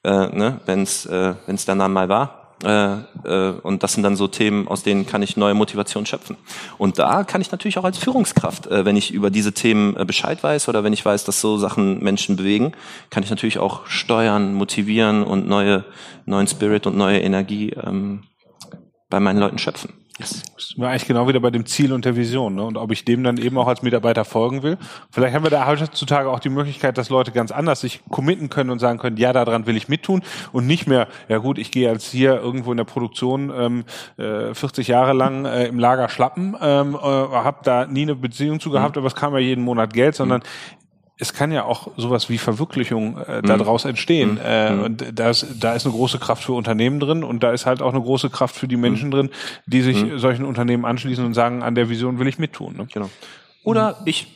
äh, äh, ne? wenn es äh, wenn's dann mal war? Äh, äh, und das sind dann so Themen, aus denen kann ich neue Motivation schöpfen. Und da kann ich natürlich auch als Führungskraft, äh, wenn ich über diese Themen Bescheid weiß oder wenn ich weiß, dass so Sachen Menschen bewegen, kann ich natürlich auch steuern, motivieren und neue, neuen Spirit und neue Energie ähm, bei meinen Leuten schöpfen. Yes. sind wir eigentlich genau wieder bei dem Ziel und der Vision. Ne? Und ob ich dem dann eben auch als Mitarbeiter folgen will. Vielleicht haben wir da heutzutage auch die Möglichkeit, dass Leute ganz anders sich committen können und sagen können, ja, daran will ich mittun und nicht mehr, ja gut, ich gehe als hier irgendwo in der Produktion ähm, äh, 40 Jahre lang äh, im Lager schlappen, ähm, äh, habe da nie eine Beziehung zu gehabt, mhm. aber es kam ja jeden Monat Geld, sondern mhm es kann ja auch sowas wie Verwirklichung äh, mhm. daraus entstehen. Mhm. Äh, mhm. und da ist, da ist eine große Kraft für Unternehmen drin und da ist halt auch eine große Kraft für die Menschen mhm. drin, die sich mhm. solchen Unternehmen anschließen und sagen, an der Vision will ich mittun. Ne? Genau. Oder ich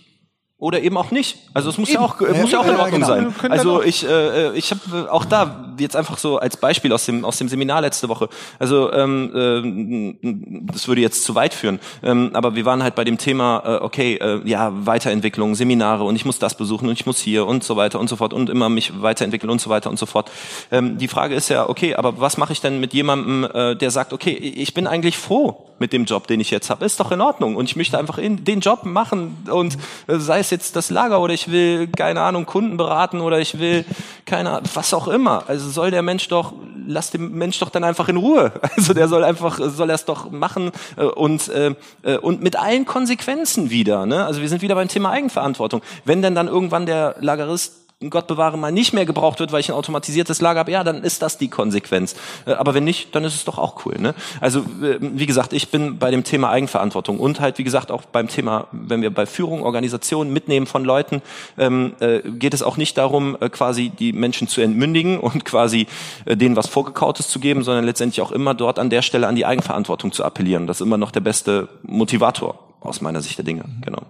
oder eben auch nicht. Also es muss eben. ja auch, muss ja, auch in Ordnung genau. sein. Also ich, äh, ich habe auch da jetzt einfach so als Beispiel aus dem aus dem Seminar letzte Woche. Also ähm, äh, das würde jetzt zu weit führen. Ähm, aber wir waren halt bei dem Thema, äh, okay, äh, ja Weiterentwicklung, Seminare und ich muss das besuchen und ich muss hier und so weiter und so fort und immer mich weiterentwickeln und so weiter und so fort. Ähm, die Frage ist ja, okay, aber was mache ich denn mit jemandem, äh, der sagt, okay, ich bin eigentlich froh mit dem Job, den ich jetzt habe, ist doch in Ordnung und ich möchte einfach in, den Job machen und äh, sei es jetzt das Lager oder ich will, keine Ahnung, Kunden beraten oder ich will, keine Ahnung, was auch immer. Also soll der Mensch doch, lass den Mensch doch dann einfach in Ruhe. Also der soll einfach, soll er es doch machen äh, und, äh, und mit allen Konsequenzen wieder. Ne? Also wir sind wieder beim Thema Eigenverantwortung. Wenn denn dann irgendwann der Lagerist Gott bewahre mal nicht mehr gebraucht wird, weil ich ein automatisiertes Lager habe, ja, dann ist das die Konsequenz. Äh, aber wenn nicht, dann ist es doch auch cool. Ne? Also äh, wie gesagt, ich bin bei dem Thema Eigenverantwortung und halt wie gesagt auch beim Thema, wenn wir bei Führung, Organisation mitnehmen von Leuten, ähm, äh, geht es auch nicht darum, äh, quasi die Menschen zu entmündigen und quasi äh, denen was vorgekautes zu geben, sondern letztendlich auch immer dort an der Stelle an die Eigenverantwortung zu appellieren. Das ist immer noch der beste Motivator aus meiner Sicht der Dinge. Genau.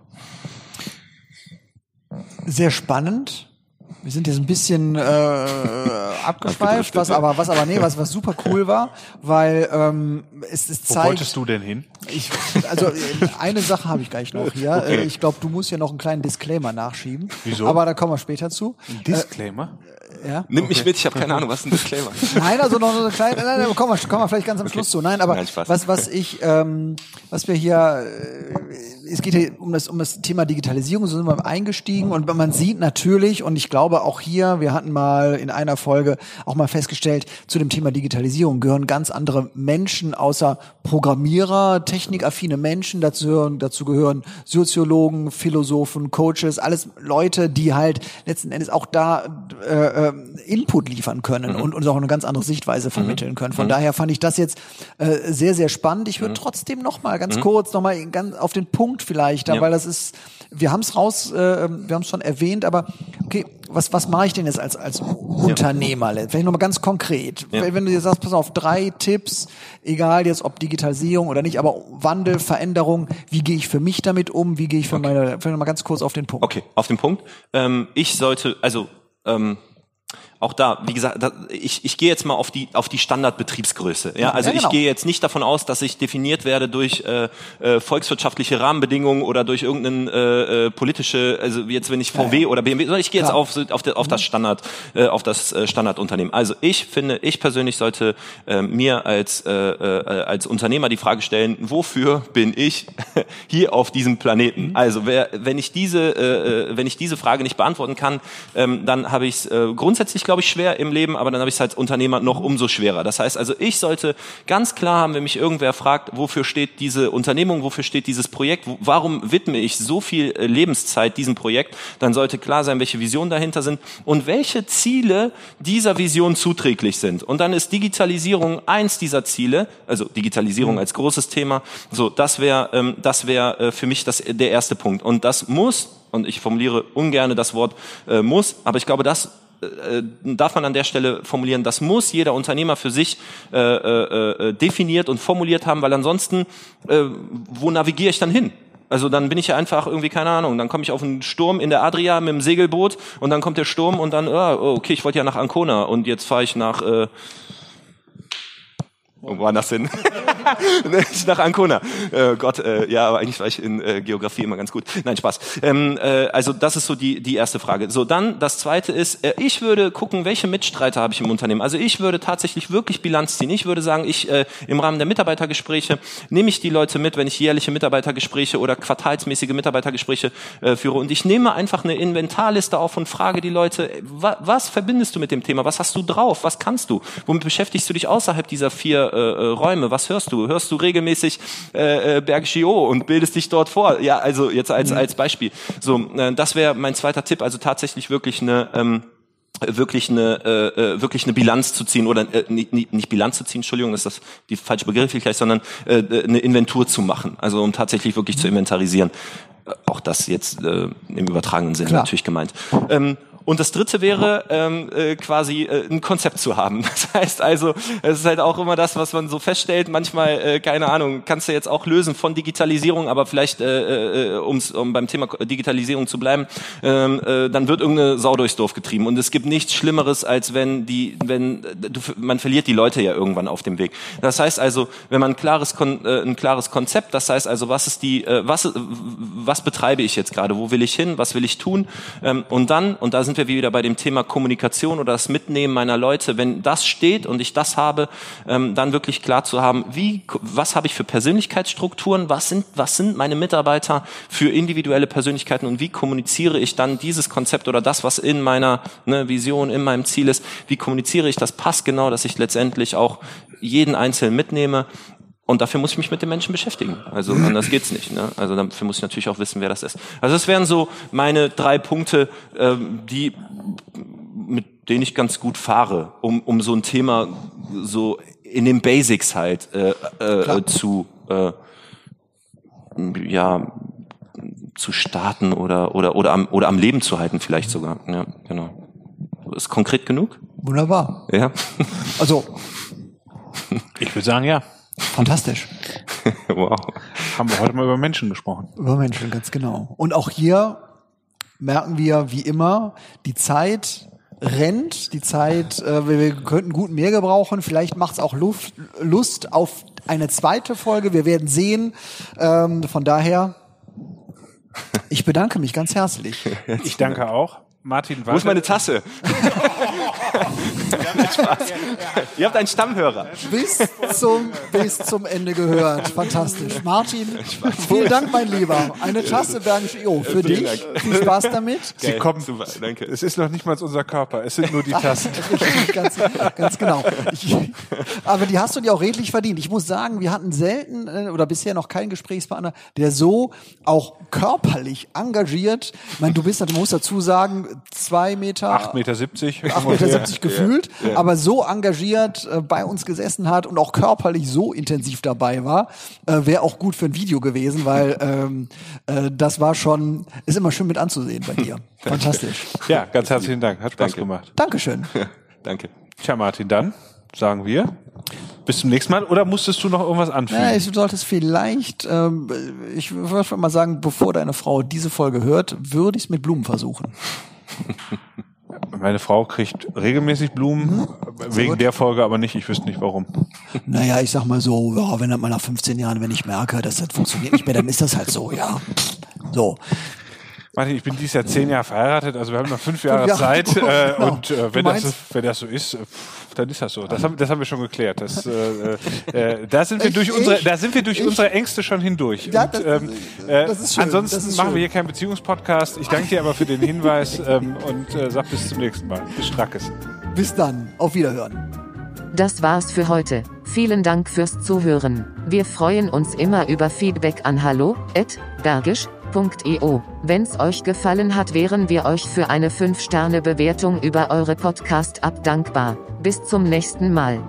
Sehr spannend wir sind jetzt ein bisschen äh, abgeschweift, was aber, was aber, nee, was, was super cool war, weil ähm, es, es zeigt. Wo wolltest du denn hin? Ich, also eine Sache habe ich gleich noch hier. Okay. Ich glaube, du musst ja noch einen kleinen Disclaimer nachschieben. Wieso? Aber da kommen wir später zu. Ein Disclaimer? Äh, ja. Nimm mich mit, ich habe keine Ahnung, was ist ein Disclaimer? Nein, also noch so eine kleine, nein, nein, kommen wir, kommen wir vielleicht ganz am Schluss okay. zu. Nein, aber Nein, was, was ich, ähm, was wir hier, äh, es geht hier um das, um das Thema Digitalisierung, so sind wir eingestiegen und man sieht natürlich, und ich glaube auch hier, wir hatten mal in einer Folge auch mal festgestellt, zu dem Thema Digitalisierung gehören ganz andere Menschen außer Programmierer, technikaffine Menschen, dazu gehören, dazu gehören Soziologen, Philosophen, Coaches, alles Leute, die halt letzten Endes auch da äh, äh Input liefern können mhm. und uns auch eine ganz andere Sichtweise mhm. vermitteln können. Von mhm. daher fand ich das jetzt äh, sehr, sehr spannend. Ich würde mhm. trotzdem noch mal ganz mhm. kurz noch mal ganz auf den Punkt vielleicht, da, ja. weil das ist, wir haben es raus, äh, wir haben es schon erwähnt, aber okay, was was mache ich denn jetzt als als Unternehmer? Ja. Vielleicht noch mal ganz konkret, ja. wenn du dir sagst, pass auf, drei Tipps, egal jetzt ob Digitalisierung oder nicht, aber Wandel, Veränderung, wie gehe ich für mich damit um? Wie gehe ich für okay. meine? Vielleicht noch mal ganz kurz auf den Punkt. Okay, auf den Punkt. Ähm, ich sollte, also ähm, auch da, wie gesagt, da, ich, ich gehe jetzt mal auf die auf die Standardbetriebsgröße. Ja, also ja, genau. ich gehe jetzt nicht davon aus, dass ich definiert werde durch äh, äh, volkswirtschaftliche Rahmenbedingungen oder durch irgendeine äh, äh, politische, also jetzt wenn ich VW ja, oder BMW, sondern ich gehe jetzt auf auf, auf das Standard äh, auf das äh, Standardunternehmen. Also ich finde, ich persönlich sollte äh, mir als äh, äh, als Unternehmer die Frage stellen, wofür bin ich hier auf diesem Planeten? Mhm. Also wer, wenn ich diese äh, äh, wenn ich diese Frage nicht beantworten kann, ähm, dann habe ich es äh, grundsätzlich glaube ich, schwer im Leben, aber dann habe ich es als Unternehmer noch umso schwerer. Das heißt also, ich sollte ganz klar haben, wenn mich irgendwer fragt, wofür steht diese Unternehmung, wofür steht dieses Projekt, warum widme ich so viel äh, Lebenszeit diesem Projekt, dann sollte klar sein, welche Visionen dahinter sind und welche Ziele dieser Vision zuträglich sind. Und dann ist Digitalisierung eins dieser Ziele, also Digitalisierung mhm. als großes Thema. So, das wäre ähm, das wäre äh, für mich das, der erste Punkt. Und das muss und ich formuliere ungerne das Wort äh, muss, aber ich glaube, das äh, darf man an der Stelle formulieren, das muss jeder Unternehmer für sich äh, äh, äh, definiert und formuliert haben, weil ansonsten, äh, wo navigiere ich dann hin? Also dann bin ich ja einfach irgendwie, keine Ahnung, dann komme ich auf einen Sturm in der Adria mit dem Segelboot und dann kommt der Sturm und dann, oh, okay, ich wollte ja nach Ancona und jetzt fahre ich nach... Äh, Irgendwo anders hin. nach Ancona. Äh, Gott, äh, ja, aber eigentlich war ich in äh, Geografie immer ganz gut. Nein, Spaß. Ähm, äh, also das ist so die, die erste Frage. So, dann das zweite ist, äh, ich würde gucken, welche Mitstreiter habe ich im Unternehmen. Also ich würde tatsächlich wirklich Bilanz ziehen. Ich würde sagen, ich äh, im Rahmen der Mitarbeitergespräche nehme ich die Leute mit, wenn ich jährliche Mitarbeitergespräche oder quartalsmäßige Mitarbeitergespräche äh, führe. Und ich nehme einfach eine Inventarliste auf und frage die Leute, wa was verbindest du mit dem Thema? Was hast du drauf? Was kannst du? Womit beschäftigst du dich außerhalb dieser vier äh, Räume? Was hörst machst du? Hörst du regelmäßig äh, äh, Bergisch IO und bildest dich dort vor? Ja, also jetzt als, als Beispiel. So, äh, das wäre mein zweiter Tipp, also tatsächlich wirklich eine ähm, wirklich eine äh, äh, wirklich eine Bilanz zu ziehen oder äh, nicht, nicht Bilanz zu ziehen, Entschuldigung, ist das die falsche Begriff vielleicht, sondern äh, eine Inventur zu machen, also um tatsächlich wirklich zu inventarisieren. Äh, auch das jetzt äh, im übertragenen Sinne natürlich gemeint. Ähm, und das dritte wäre ähm, äh, quasi äh, ein Konzept zu haben. Das heißt also, es ist halt auch immer das, was man so feststellt. Manchmal, äh, keine Ahnung, kannst du jetzt auch lösen von Digitalisierung, aber vielleicht, äh, äh, um's, um beim Thema Digitalisierung zu bleiben, ähm, äh, dann wird irgendeine Sau durchs Dorf getrieben. Und es gibt nichts Schlimmeres, als wenn die, wenn du, man verliert die Leute ja irgendwann auf dem Weg. Das heißt also, wenn man ein klares, Kon äh, ein klares Konzept, das heißt also, was ist die, äh, was, was betreibe ich jetzt gerade, wo will ich hin, was will ich tun, ähm, und dann, und da sind wir wieder bei dem Thema Kommunikation oder das Mitnehmen meiner Leute. Wenn das steht und ich das habe, ähm, dann wirklich klar zu haben, wie, was habe ich für Persönlichkeitsstrukturen, was sind, was sind meine Mitarbeiter für individuelle Persönlichkeiten und wie kommuniziere ich dann dieses Konzept oder das, was in meiner ne, Vision, in meinem Ziel ist, wie kommuniziere ich das passgenau, dass ich letztendlich auch jeden Einzelnen mitnehme und dafür muss ich mich mit den Menschen beschäftigen. Also anders geht's nicht. Ne? Also dafür muss ich natürlich auch wissen, wer das ist. Also das wären so meine drei Punkte, ähm, die mit denen ich ganz gut fahre, um, um so ein Thema so in den Basics halt äh, äh, zu äh, ja zu starten oder oder oder am oder am Leben zu halten vielleicht sogar. Ja, genau. Ist konkret genug? Wunderbar. Ja. Also, Ich würde sagen, ja. Fantastisch. wow. Haben wir heute mal über Menschen gesprochen. Über Menschen, ganz genau. Und auch hier merken wir, wie immer, die Zeit rennt, die Zeit, äh, wir, wir könnten gut mehr gebrauchen. Vielleicht macht es auch Luft, Lust auf eine zweite Folge. Wir werden sehen. Ähm, von daher, ich bedanke mich ganz herzlich. Ich danke auch. Martin, Wo ist warte. meine Tasse? Spaß. Ihr habt einen Stammhörer. Bis zum, bis zum Ende gehört. Fantastisch. Martin, vielen Dank, mein Lieber. Eine Tasse Bergisch IO für dich. Viel Spaß damit. Sie kommen. Super, danke. Es ist noch nicht mal unser Körper, es sind nur die Tassen. Ganz, ganz genau. Ich, aber die hast du dir auch redlich verdient. Ich muss sagen, wir hatten selten äh, oder bisher noch keinen Gesprächspartner, der so auch körperlich engagiert. Ich meine, du bist, du musst dazu sagen, zwei Meter, 8,70 Meter. 8,70 Meter gefühlt, aber so engagiert äh, bei uns gesessen hat und auch körperlich so intensiv dabei war, äh, wäre auch gut für ein Video gewesen, weil ähm, äh, das war schon, ist immer schön mit anzusehen bei dir. Fantastisch. Ja, ganz herzlichen Dank. Hat Spaß Danke. gemacht. Dankeschön. Danke. Tja, Martin, dann sagen wir bis zum nächsten Mal. Oder musstest du noch irgendwas anfügen? Ja, ich sollte es vielleicht, ähm, ich würde mal sagen, bevor deine Frau diese Folge hört, würde ich es mit Blumen versuchen. Meine Frau kriegt regelmäßig Blumen, wegen gut. der Folge aber nicht. Ich wüsste nicht warum. Naja, ich sag mal so, ja, wenn das mal nach 15 Jahren, wenn ich merke, dass das funktioniert nicht mehr, dann ist das halt so, ja. So. Martin, ich bin dieses Jahr zehn Jahre verheiratet, also wir haben noch fünf Jahre Jahre, Zeit. Äh, genau. Und äh, wenn, das, wenn das so ist, äh, pff, dann ist das so. Das haben, das haben wir schon geklärt. Das, äh, äh, da sind wir Ich- durch unsere, ich- da sind wir durch ich- unsere Ängste schon hindurch. Ja, und, das- ähm, äh, das ist schön, ansonsten das ist machen schön. wir hier keinen Beziehungspodcast. Ich danke dir aber für den Hinweis ähm, und äh, sag bis zum nächsten Mal. Bis Strackes. Bis dann. Auf Wiederhören. Das war's für heute. Vielen Dank fürs Zuhören. Wir freuen uns immer über Feedback an hallo@bergisch.io. Wenn's euch gefallen hat, wären wir euch für eine 5-Sterne-Bewertung über eure Podcast-App dankbar. Bis zum nächsten Mal.